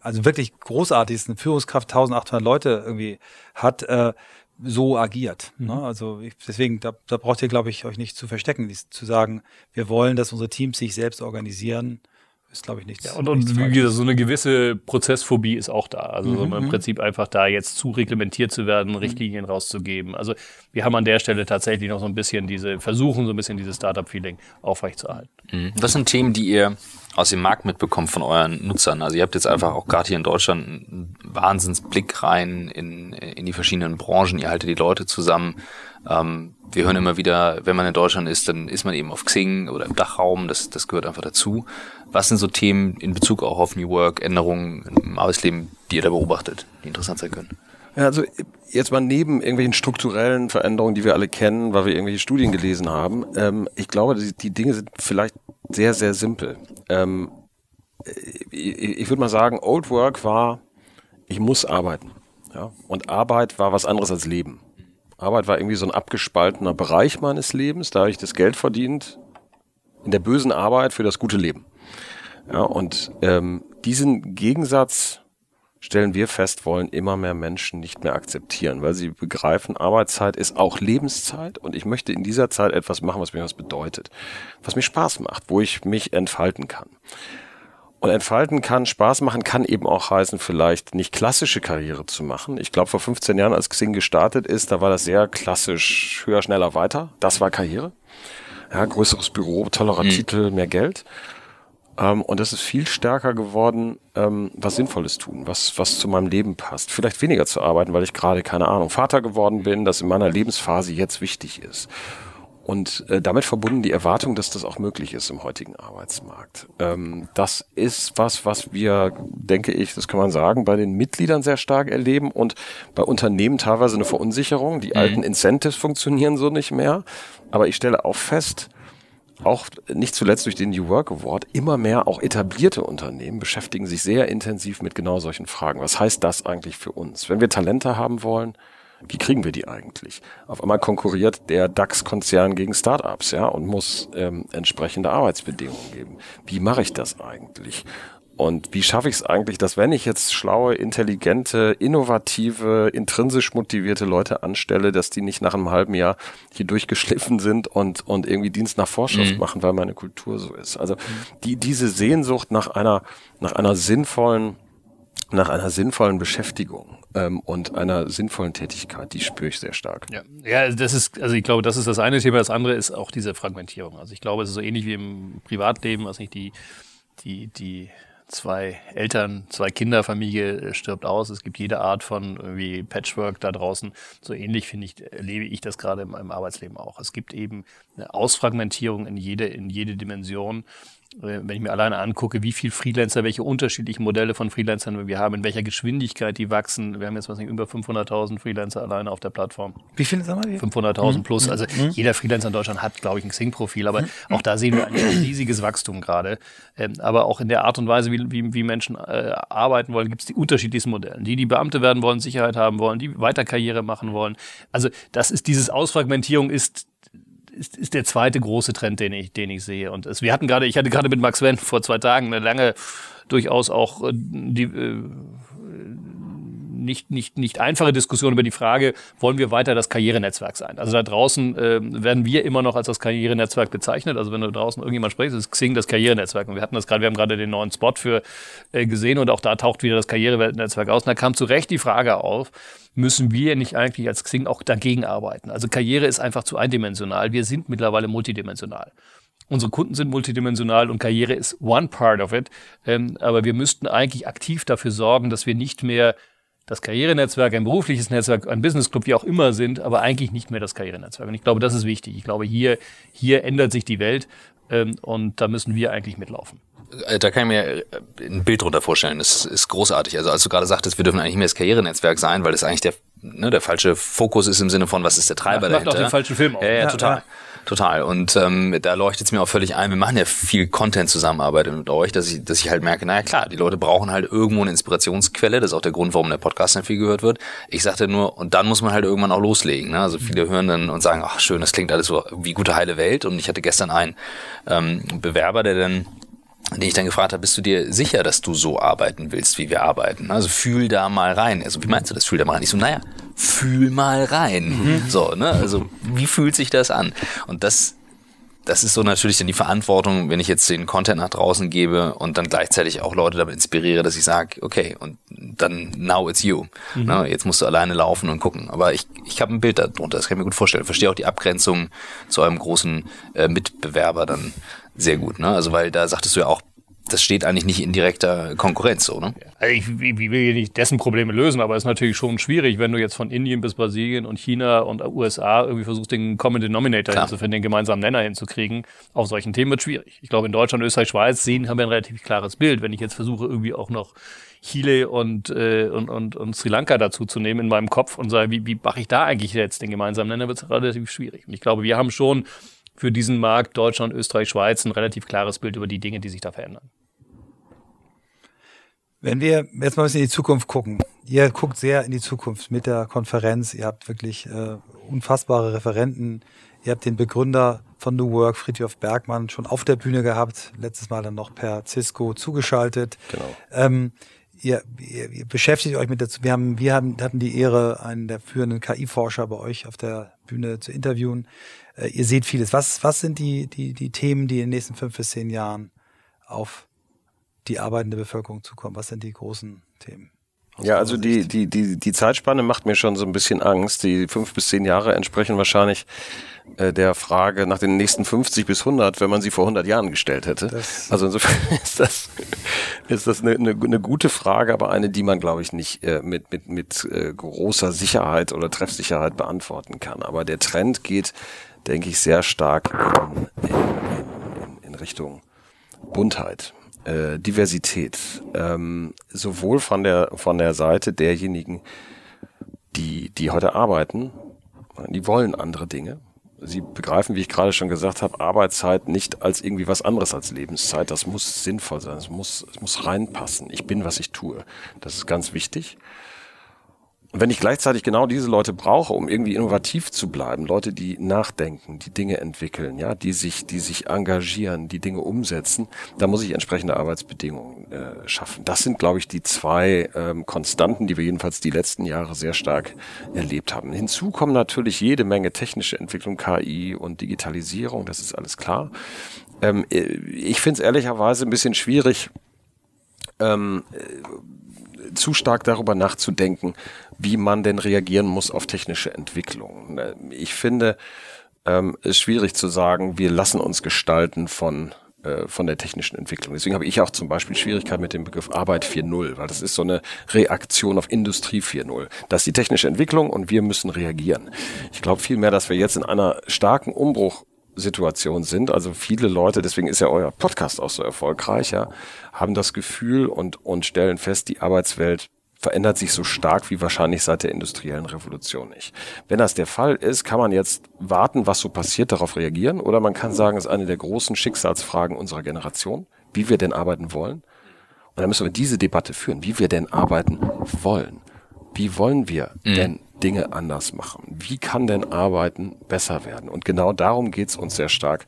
also wirklich großartig, dass eine Führungskraft 1800 Leute irgendwie hat. Äh, so agiert. Mhm. Ne? Also ich, deswegen, da, da braucht ihr, glaube ich, euch nicht zu verstecken, zu sagen, wir wollen, dass unsere Teams sich selbst organisieren. Ist, glaube ich, nichts. Ja, und, und wie gesagt, so eine gewisse Prozessphobie ist auch da. Also mhm. im Prinzip einfach da jetzt zu reglementiert zu werden, mhm. Richtlinien mhm. rauszugeben. Also wir haben an der Stelle tatsächlich noch so ein bisschen diese, versuchen so ein bisschen dieses Startup-Feeling aufrechtzuerhalten. Mhm. Was sind Themen, die ihr aus dem Markt mitbekommt von euren Nutzern? Also ihr habt jetzt einfach auch gerade hier in Deutschland einen Wahnsinnsblick rein in, in die verschiedenen Branchen. Ihr haltet die Leute zusammen. Ähm, wir hören immer wieder, wenn man in Deutschland ist, dann ist man eben auf Xing oder im Dachraum. Das, das gehört einfach dazu. Was sind so Themen in Bezug auch auf New Work, Änderungen im Arbeitsleben, die ihr da beobachtet, die interessant sein können? Ja, also jetzt mal neben irgendwelchen strukturellen Veränderungen, die wir alle kennen, weil wir irgendwelche Studien gelesen haben, ähm, ich glaube, die, die Dinge sind vielleicht sehr, sehr simpel. Ähm, ich, ich würde mal sagen, Old Work war, ich muss arbeiten. Ja? Und Arbeit war was anderes als Leben. Arbeit war irgendwie so ein abgespaltener Bereich meines Lebens. Da habe ich das Geld verdient in der bösen Arbeit für das gute Leben. Ja, und ähm, diesen Gegensatz stellen wir fest, wollen immer mehr Menschen nicht mehr akzeptieren, weil sie begreifen, Arbeitszeit ist auch Lebenszeit und ich möchte in dieser Zeit etwas machen, was mir was bedeutet, was mir Spaß macht, wo ich mich entfalten kann. Und entfalten kann, Spaß machen kann eben auch heißen, vielleicht nicht klassische Karriere zu machen. Ich glaube, vor 15 Jahren, als Xing gestartet ist, da war das sehr klassisch höher, schneller, weiter. Das war Karriere. ja, größeres Büro, tollerer mhm. Titel, mehr Geld. Ähm, und es ist viel stärker geworden, ähm, was Sinnvolles tun, was, was zu meinem Leben passt. Vielleicht weniger zu arbeiten, weil ich gerade, keine Ahnung, Vater geworden bin, das in meiner Lebensphase jetzt wichtig ist. Und äh, damit verbunden die Erwartung, dass das auch möglich ist im heutigen Arbeitsmarkt. Ähm, das ist was, was wir, denke ich, das kann man sagen, bei den Mitgliedern sehr stark erleben und bei Unternehmen teilweise eine Verunsicherung. Die mhm. alten Incentives funktionieren so nicht mehr. Aber ich stelle auch fest, auch nicht zuletzt durch den New Work Award, immer mehr auch etablierte Unternehmen beschäftigen sich sehr intensiv mit genau solchen Fragen. Was heißt das eigentlich für uns? Wenn wir Talente haben wollen, wie kriegen wir die eigentlich? Auf einmal konkurriert der DAX-Konzern gegen Startups, ja, und muss ähm, entsprechende Arbeitsbedingungen geben. Wie mache ich das eigentlich? Und wie schaffe ich es eigentlich, dass wenn ich jetzt schlaue, intelligente, innovative, intrinsisch motivierte Leute anstelle, dass die nicht nach einem halben Jahr hier durchgeschliffen sind und, und irgendwie Dienst nach Vorschrift mhm. machen, weil meine Kultur so ist. Also die, diese Sehnsucht nach einer, nach einer sinnvollen, nach einer sinnvollen Beschäftigung ähm, und einer sinnvollen Tätigkeit, die spüre ich sehr stark. Ja. ja, das ist, also ich glaube, das ist das eine Thema. Das andere ist auch diese Fragmentierung. Also ich glaube, es ist so ähnlich wie im Privatleben, was nicht die, die, die zwei Eltern, zwei Kinderfamilie äh, stirbt aus. Es gibt jede Art von irgendwie Patchwork da draußen. So ähnlich finde ich, erlebe ich das gerade im, im Arbeitsleben auch. Es gibt eben eine Ausfragmentierung in jede, in jede Dimension wenn ich mir alleine angucke, wie viel Freelancer, welche unterschiedlichen Modelle von Freelancern wir haben, in welcher Geschwindigkeit die wachsen. Wir haben jetzt was über 500.000 Freelancer alleine auf der Plattform. Wie viele sagen wir? 500.000 mhm. plus. Also mhm. jeder Freelancer in Deutschland hat, glaube ich, ein Xing-Profil, aber mhm. auch da sehen wir ein riesiges Wachstum gerade. Ähm, aber auch in der Art und Weise, wie, wie, wie Menschen äh, arbeiten wollen, gibt es die unterschiedlichsten Modelle. Die, die Beamte werden wollen, Sicherheit haben wollen, die weiter Karriere machen wollen. Also das ist dieses Ausfragmentierung ist ist, ist der zweite große Trend, den ich, den ich sehe. Und es, wir hatten gerade, ich hatte gerade mit Max Wendt vor zwei Tagen eine lange, durchaus auch äh, die, äh, nicht, nicht, nicht einfache Diskussion über die Frage, wollen wir weiter das Karrierenetzwerk sein? Also da draußen äh, werden wir immer noch als das Karrierenetzwerk bezeichnet. Also wenn du draußen irgendjemand sprichst, ist Xing das Karrierenetzwerk. Und wir hatten das gerade, wir haben gerade den neuen Spot für äh, gesehen und auch da taucht wieder das Karrierenetzwerk aus. Und da kam zu Recht die Frage auf, müssen wir nicht eigentlich als Xing auch dagegen arbeiten? Also Karriere ist einfach zu eindimensional. Wir sind mittlerweile multidimensional. Unsere Kunden sind multidimensional und Karriere ist one part of it. Ähm, aber wir müssten eigentlich aktiv dafür sorgen, dass wir nicht mehr das Karrierenetzwerk, ein berufliches Netzwerk, ein Businessclub, wie auch immer sind, aber eigentlich nicht mehr das Karrierenetzwerk. Und ich glaube, das ist wichtig. Ich glaube, hier, hier ändert sich die Welt ähm, und da müssen wir eigentlich mitlaufen. Äh, da kann ich mir äh, ein Bild drunter vorstellen. Das ist großartig. Also als du gerade sagtest, wir dürfen eigentlich nicht mehr das Karrierenetzwerk sein, weil das eigentlich der, ne, der falsche Fokus ist im Sinne von, was ist der Treiber ja, macht dahinter. Macht auch den falschen Film auf. Ja, ja, total. Ja. Total. Und ähm, da leuchtet es mir auch völlig ein. Wir machen ja viel Content-Zusammenarbeit mit euch, dass ich, dass ich halt merke, naja klar, die Leute brauchen halt irgendwo eine Inspirationsquelle. Das ist auch der Grund, warum der Podcast dann viel gehört wird. Ich sagte nur, und dann muss man halt irgendwann auch loslegen. Ne? Also viele hören dann und sagen, ach schön, das klingt alles so wie gute heile Welt. Und ich hatte gestern einen ähm, Bewerber, der dann den ich dann gefragt habe, bist du dir sicher, dass du so arbeiten willst, wie wir arbeiten? Also fühl da mal rein. Also wie meinst du das? Fühl da mal rein. Ich so, naja, fühl mal rein. Mhm. So, ne? Also wie fühlt sich das an? Und das das ist so natürlich dann die Verantwortung, wenn ich jetzt den Content nach draußen gebe und dann gleichzeitig auch Leute damit inspiriere, dass ich sage, okay, und dann now it's you. Mhm. Na, jetzt musst du alleine laufen und gucken. Aber ich, ich habe ein Bild darunter, das kann ich mir gut vorstellen. Ich verstehe auch die Abgrenzung zu einem großen äh, Mitbewerber dann sehr gut. Ne? Also weil da sagtest du ja auch, das steht eigentlich nicht in direkter Konkurrenz, so, ne? Also ich, ich will hier nicht dessen Probleme lösen, aber es ist natürlich schon schwierig, wenn du jetzt von Indien bis Brasilien und China und USA irgendwie versuchst, den Common Denominator Klar. hinzufinden, den gemeinsamen Nenner hinzukriegen. Auf solchen Themen wird schwierig. Ich glaube, in Deutschland, Österreich, Schweiz sehen, haben wir ein relativ klares Bild. Wenn ich jetzt versuche, irgendwie auch noch Chile und, äh, und, und, und Sri Lanka dazu zu nehmen in meinem Kopf und sage, wie, wie mache ich da eigentlich jetzt den gemeinsamen Nenner, wird es relativ schwierig. Und ich glaube, wir haben schon für diesen Markt Deutschland, Österreich, Schweiz ein relativ klares Bild über die Dinge, die sich da verändern. Wenn wir jetzt mal ein bisschen in die Zukunft gucken, ihr guckt sehr in die Zukunft mit der Konferenz, ihr habt wirklich äh, unfassbare Referenten, ihr habt den Begründer von New Work, Friedhof Bergmann, schon auf der Bühne gehabt, letztes Mal dann noch per Cisco zugeschaltet. Genau. Ähm, ihr, ihr, ihr beschäftigt euch mit dazu. Wir haben, wir haben, hatten die Ehre, einen der führenden KI-Forscher bei euch auf der Bühne zu interviewen. Äh, ihr seht vieles. Was, was sind die, die, die Themen, die in den nächsten fünf bis zehn Jahren auf die arbeitende Bevölkerung zukommen? Was sind die großen Themen? Ja, also die, die, die, die Zeitspanne macht mir schon so ein bisschen Angst. Die fünf bis zehn Jahre entsprechen wahrscheinlich äh, der Frage nach den nächsten 50 bis 100, wenn man sie vor 100 Jahren gestellt hätte. Das also insofern ist das, ist das eine, eine, eine gute Frage, aber eine, die man, glaube ich, nicht äh, mit, mit, mit äh, großer Sicherheit oder Treffsicherheit beantworten kann. Aber der Trend geht, denke ich, sehr stark in, in, in, in Richtung Buntheit äh, Diversität, ähm, sowohl von der von der Seite derjenigen, die die heute arbeiten, die wollen andere Dinge. Sie begreifen, wie ich gerade schon gesagt habe, Arbeitszeit nicht als irgendwie was anderes als Lebenszeit. Das muss sinnvoll sein. Es muss, es muss reinpassen. Ich bin, was ich tue. Das ist ganz wichtig. Und wenn ich gleichzeitig genau diese Leute brauche, um irgendwie innovativ zu bleiben, Leute, die nachdenken, die Dinge entwickeln, ja, die sich, die sich engagieren, die Dinge umsetzen, da muss ich entsprechende Arbeitsbedingungen äh, schaffen. Das sind, glaube ich, die zwei ähm, Konstanten, die wir jedenfalls die letzten Jahre sehr stark erlebt haben. Hinzu kommen natürlich jede Menge technische Entwicklung, KI und Digitalisierung, das ist alles klar. Ähm, äh, ich finde es ehrlicherweise ein bisschen schwierig, ähm, äh, zu stark darüber nachzudenken, wie man denn reagieren muss auf technische Entwicklungen. Ich finde ähm, es schwierig zu sagen, wir lassen uns gestalten von äh, von der technischen Entwicklung. Deswegen habe ich auch zum Beispiel Schwierigkeit mit dem Begriff Arbeit 4.0, weil das ist so eine Reaktion auf Industrie 4.0. Das ist die technische Entwicklung und wir müssen reagieren. Ich glaube vielmehr, dass wir jetzt in einer starken Umbruchsituation sind. Also viele Leute, deswegen ist ja euer Podcast auch so erfolgreich, ja, haben das Gefühl und, und stellen fest, die Arbeitswelt verändert sich so stark wie wahrscheinlich seit der industriellen Revolution nicht. Wenn das der Fall ist, kann man jetzt warten, was so passiert, darauf reagieren, oder man kann sagen, es ist eine der großen Schicksalsfragen unserer Generation, wie wir denn arbeiten wollen. Und dann müssen wir diese Debatte führen, wie wir denn arbeiten wollen. Wie wollen wir mhm. denn Dinge anders machen? Wie kann denn Arbeiten besser werden? Und genau darum geht es uns sehr stark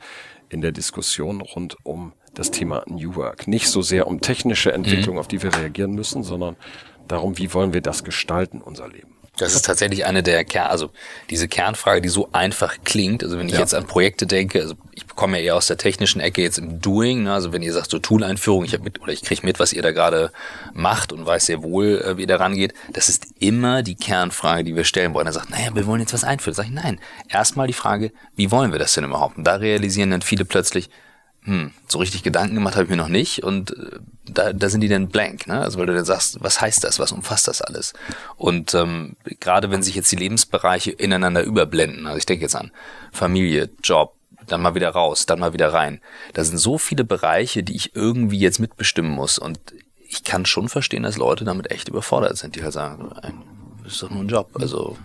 in der Diskussion rund um das Thema New Work. Nicht so sehr um technische Entwicklung, mhm. auf die wir reagieren müssen, sondern darum, wie wollen wir das gestalten, unser Leben. Das ist tatsächlich eine der Kern, also diese Kernfrage, die so einfach klingt. Also wenn ich ja. jetzt an Projekte denke, also ich komme ja eher aus der technischen Ecke jetzt im Doing. Ne? Also wenn ihr sagt so Tool-Einführung, ich habe mit oder ich kriege mit, was ihr da gerade macht und weiß sehr wohl, äh, wie ihr da rangeht. Das ist immer die Kernfrage, die wir stellen, wo einer sagt, naja, wir wollen jetzt was einführen. Sag ich, nein. Erstmal die Frage, wie wollen wir das denn überhaupt? Und da realisieren dann viele plötzlich, hm, so richtig Gedanken gemacht habe ich mir noch nicht und äh, da, da sind die dann blank, ne? Also weil du dann sagst, was heißt das, was umfasst das alles? Und ähm, gerade wenn sich jetzt die Lebensbereiche ineinander überblenden, also ich denke jetzt an Familie, Job, dann mal wieder raus, dann mal wieder rein. Da sind so viele Bereiche, die ich irgendwie jetzt mitbestimmen muss und ich kann schon verstehen, dass Leute damit echt überfordert sind, die halt sagen, ist doch nur ein Job, also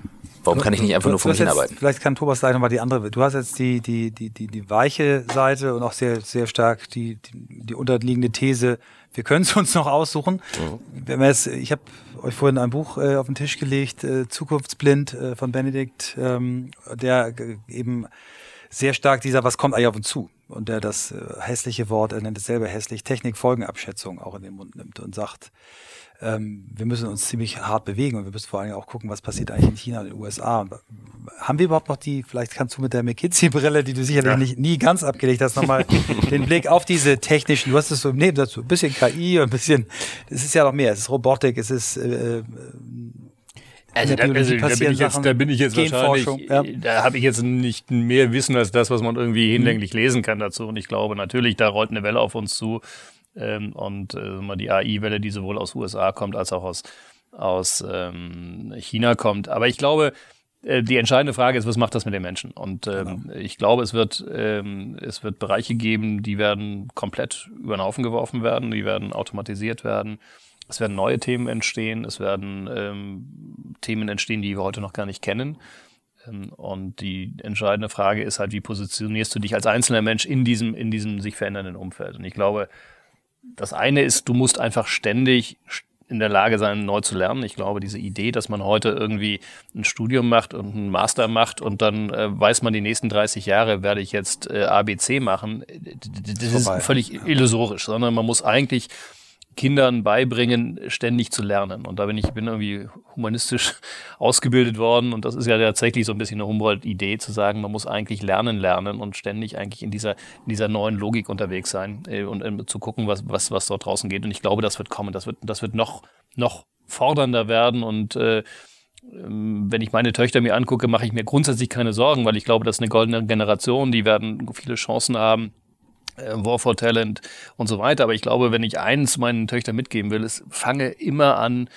Warum kann ich nicht einfach nur von mir arbeiten? Vielleicht kann Thomas gleich nochmal die andere. Du hast jetzt die, die, die, die, die weiche Seite und auch sehr, sehr stark die, die, die unterliegende These, wir können es uns noch aussuchen. Mhm. Wenn wir jetzt, ich habe euch vorhin ein Buch äh, auf den Tisch gelegt, äh, Zukunftsblind äh, von Benedikt, ähm, der eben sehr stark dieser, was kommt eigentlich auf uns zu? Und der das äh, hässliche Wort, er nennt es selber hässlich, Technikfolgenabschätzung auch in den Mund nimmt und sagt, ähm, wir müssen uns ziemlich hart bewegen und wir müssen vor allem auch gucken, was passiert eigentlich in China und in den USA. Haben wir überhaupt noch die, vielleicht kannst du mit der McKinsey-Brille, die du sicherlich ja. nicht, nie ganz abgelegt hast, nochmal den Blick auf diese technischen, du hast es so im dazu, ein bisschen KI ein bisschen, es ist ja noch mehr, es ist Robotik, es ist äh, also da, also da, bin ich jetzt, da bin ich jetzt wahrscheinlich, ja. da habe ich jetzt nicht mehr Wissen als das, was man irgendwie hinlänglich mhm. lesen kann dazu. Und ich glaube natürlich, da rollt eine Welle auf uns zu. Ähm, und äh, die AI-Welle, die sowohl aus USA kommt als auch aus, aus ähm, China kommt. Aber ich glaube, äh, die entscheidende Frage ist, was macht das mit den Menschen? Und ähm, genau. ich glaube, es wird, ähm, es wird Bereiche geben, die werden komplett über den Haufen geworfen werden, die werden automatisiert werden. Es werden neue Themen entstehen, es werden ähm, Themen entstehen, die wir heute noch gar nicht kennen. Ähm, und die entscheidende Frage ist halt, wie positionierst du dich als einzelner Mensch in diesem, in diesem sich verändernden Umfeld? Und ich glaube, das eine ist, du musst einfach ständig in der Lage sein, neu zu lernen. Ich glaube, diese Idee, dass man heute irgendwie ein Studium macht und einen Master macht und dann äh, weiß man, die nächsten 30 Jahre werde ich jetzt äh, ABC machen, das ist völlig illusorisch, sondern man muss eigentlich Kindern beibringen, ständig zu lernen. Und da bin ich bin irgendwie humanistisch ausgebildet worden. Und das ist ja tatsächlich so ein bisschen eine Humboldt-Idee, zu sagen, man muss eigentlich lernen, lernen und ständig eigentlich in dieser, in dieser neuen Logik unterwegs sein äh, und äh, zu gucken, was, was, was dort draußen geht. Und ich glaube, das wird kommen. Das wird, das wird noch, noch fordernder werden und äh, ähm, wenn ich meine Töchter mir angucke, mache ich mir grundsätzlich keine Sorgen, weil ich glaube, das ist eine goldene Generation, die werden viele Chancen haben. Äh, War for Talent und so weiter. Aber ich glaube, wenn ich eins meinen Töchtern mitgeben will, ist, fange immer an,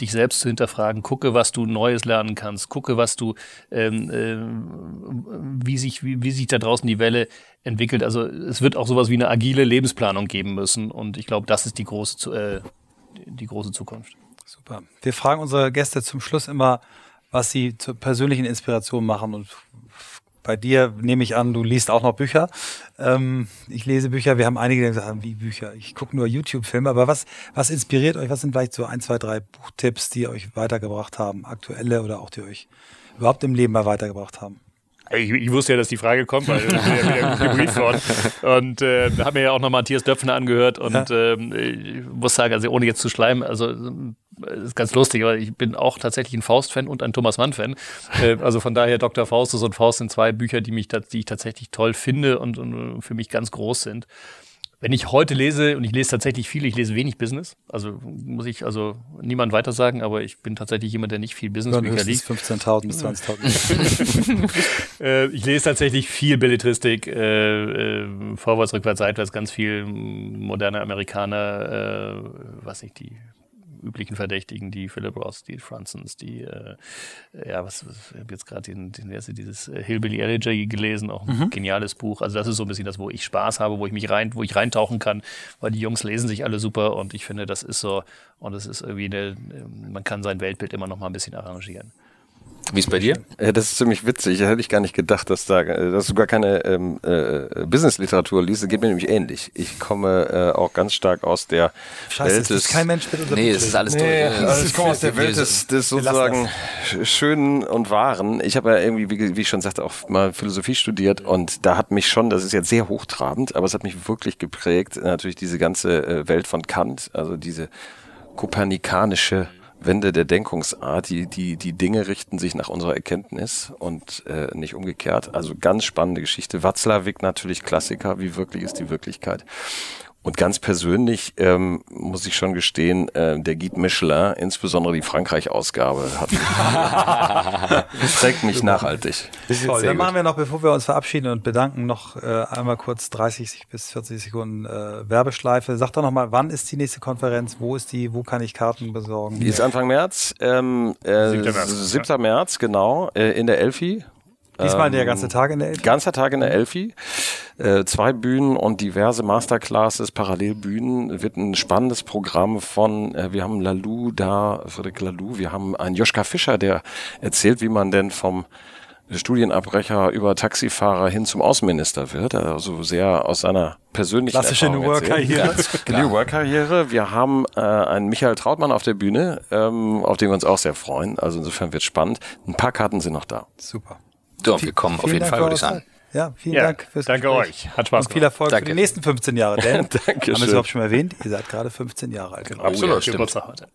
dich selbst zu hinterfragen, gucke, was du Neues lernen kannst, gucke, was du, ähm, äh, wie sich, wie, wie sich da draußen die Welle entwickelt. Also es wird auch sowas wie eine agile Lebensplanung geben müssen. Und ich glaube, das ist die große, äh, die große Zukunft. Super. Wir fragen unsere Gäste zum Schluss immer, was sie zur persönlichen Inspiration machen. Und bei dir nehme ich an, du liest auch noch Bücher. Ähm, ich lese Bücher. Wir haben einige, die haben, wie Bücher. Ich gucke nur YouTube-Filme. Aber was, was inspiriert euch? Was sind vielleicht so ein, zwei, drei Buchtipps, die euch weitergebracht haben? Aktuelle oder auch die euch überhaupt im Leben mal weitergebracht haben? Ich, ich, wusste ja, dass die Frage kommt, weil ich bin ja wieder gebrieft worden. Und äh, da haben wir ja auch noch Matthias Döpfner angehört und ähm, ich muss sagen, also ohne jetzt zu schleimen, also ist ganz lustig, weil ich bin auch tatsächlich ein Faust-Fan und ein Thomas Mann-Fan. Äh, also von daher Dr. Faustus und Faust sind zwei Bücher, die mich, die ich tatsächlich toll finde und, und für mich ganz groß sind. Wenn ich heute lese, und ich lese tatsächlich viel, ich lese wenig Business, also muss ich also niemand weiter sagen, aber ich bin tatsächlich jemand, der nicht viel Businessbücher liest. 15.000 bis 20.000. äh, ich lese tatsächlich viel Belletristik, äh, äh, vorwärts, rückwärts, seitwärts, ganz viel moderne Amerikaner, äh, was nicht, die üblichen Verdächtigen, die Philip Ross, die Fransons, die, äh, ja, was, was ich habe jetzt gerade den, den erste, dieses äh, Hillbilly Elegy gelesen, auch ein mhm. geniales Buch. Also das ist so ein bisschen das, wo ich Spaß habe, wo ich mich rein, wo ich reintauchen kann, weil die Jungs lesen sich alle super und ich finde, das ist so, und es ist irgendwie eine, man kann sein Weltbild immer noch mal ein bisschen arrangieren. Wie ist bei dir? Ja, das ist ziemlich witzig. Da hätte ich gar nicht gedacht, dass da dass du gar keine ähm, äh, Business-Literatur liest. Das geht mir nämlich ähnlich. Ich komme äh, auch ganz stark aus der Scheiße, Welt des... kein Mensch mit Nee, das ist alles nee, durch. Also ich komme aus der Welt des, des sozusagen Schönen und Wahren. Ich habe ja irgendwie, wie, wie ich schon sagte, auch mal Philosophie studiert und da hat mich schon, das ist jetzt sehr hochtrabend, aber es hat mich wirklich geprägt, natürlich diese ganze äh, Welt von Kant, also diese kopernikanische Wende der Denkungsart. Die, die, die Dinge richten sich nach unserer Erkenntnis und äh, nicht umgekehrt. Also ganz spannende Geschichte. Watzlawick natürlich Klassiker. Wie wirklich ist die Wirklichkeit? Und ganz persönlich ähm, muss ich schon gestehen, äh, der Guide Michelin, insbesondere die Frankreich-Ausgabe, hat trägt mich nachhaltig. Toll. Dann machen wir noch, bevor wir uns verabschieden und bedanken, noch äh, einmal kurz 30 bis 40 Sekunden äh, Werbeschleife. Sag doch noch mal, wann ist die nächste Konferenz? Wo ist die? Wo kann ich Karten besorgen? Die ist Anfang März. Ähm, äh, 7. März, 7. März genau, äh, in der Elfi. Diesmal der ganze Tag in der Elfi? Ganzer Tag in der Elfi. Äh, zwei Bühnen und diverse Masterclasses, Parallelbühnen. Wird ein spannendes Programm von, äh, wir haben Lalou da, Friedrich Lalou, wir haben einen Joschka Fischer, der erzählt, wie man denn vom Studienabbrecher über Taxifahrer hin zum Außenminister wird, also sehr aus seiner persönlichen Klassische New Work-Karriere. New Work-Karriere. Wir haben äh, einen Michael Trautmann auf der Bühne, ähm, auf den wir uns auch sehr freuen. Also insofern wird spannend. Ein paar Karten sind noch da. Super. So, wir kommen auf jeden Dank Fall, würde ich sagen. Ja, vielen ja, Dank fürs Danke Gespräch. euch. Hat Spaß Und viel Erfolg danke. für die nächsten 15 Jahre. Denn, Dankeschön. haben wir es überhaupt schon erwähnt, ihr seid gerade 15 Jjahre alt. Genau. Absolut, oh, ja, stimmt. Geburtstag heute.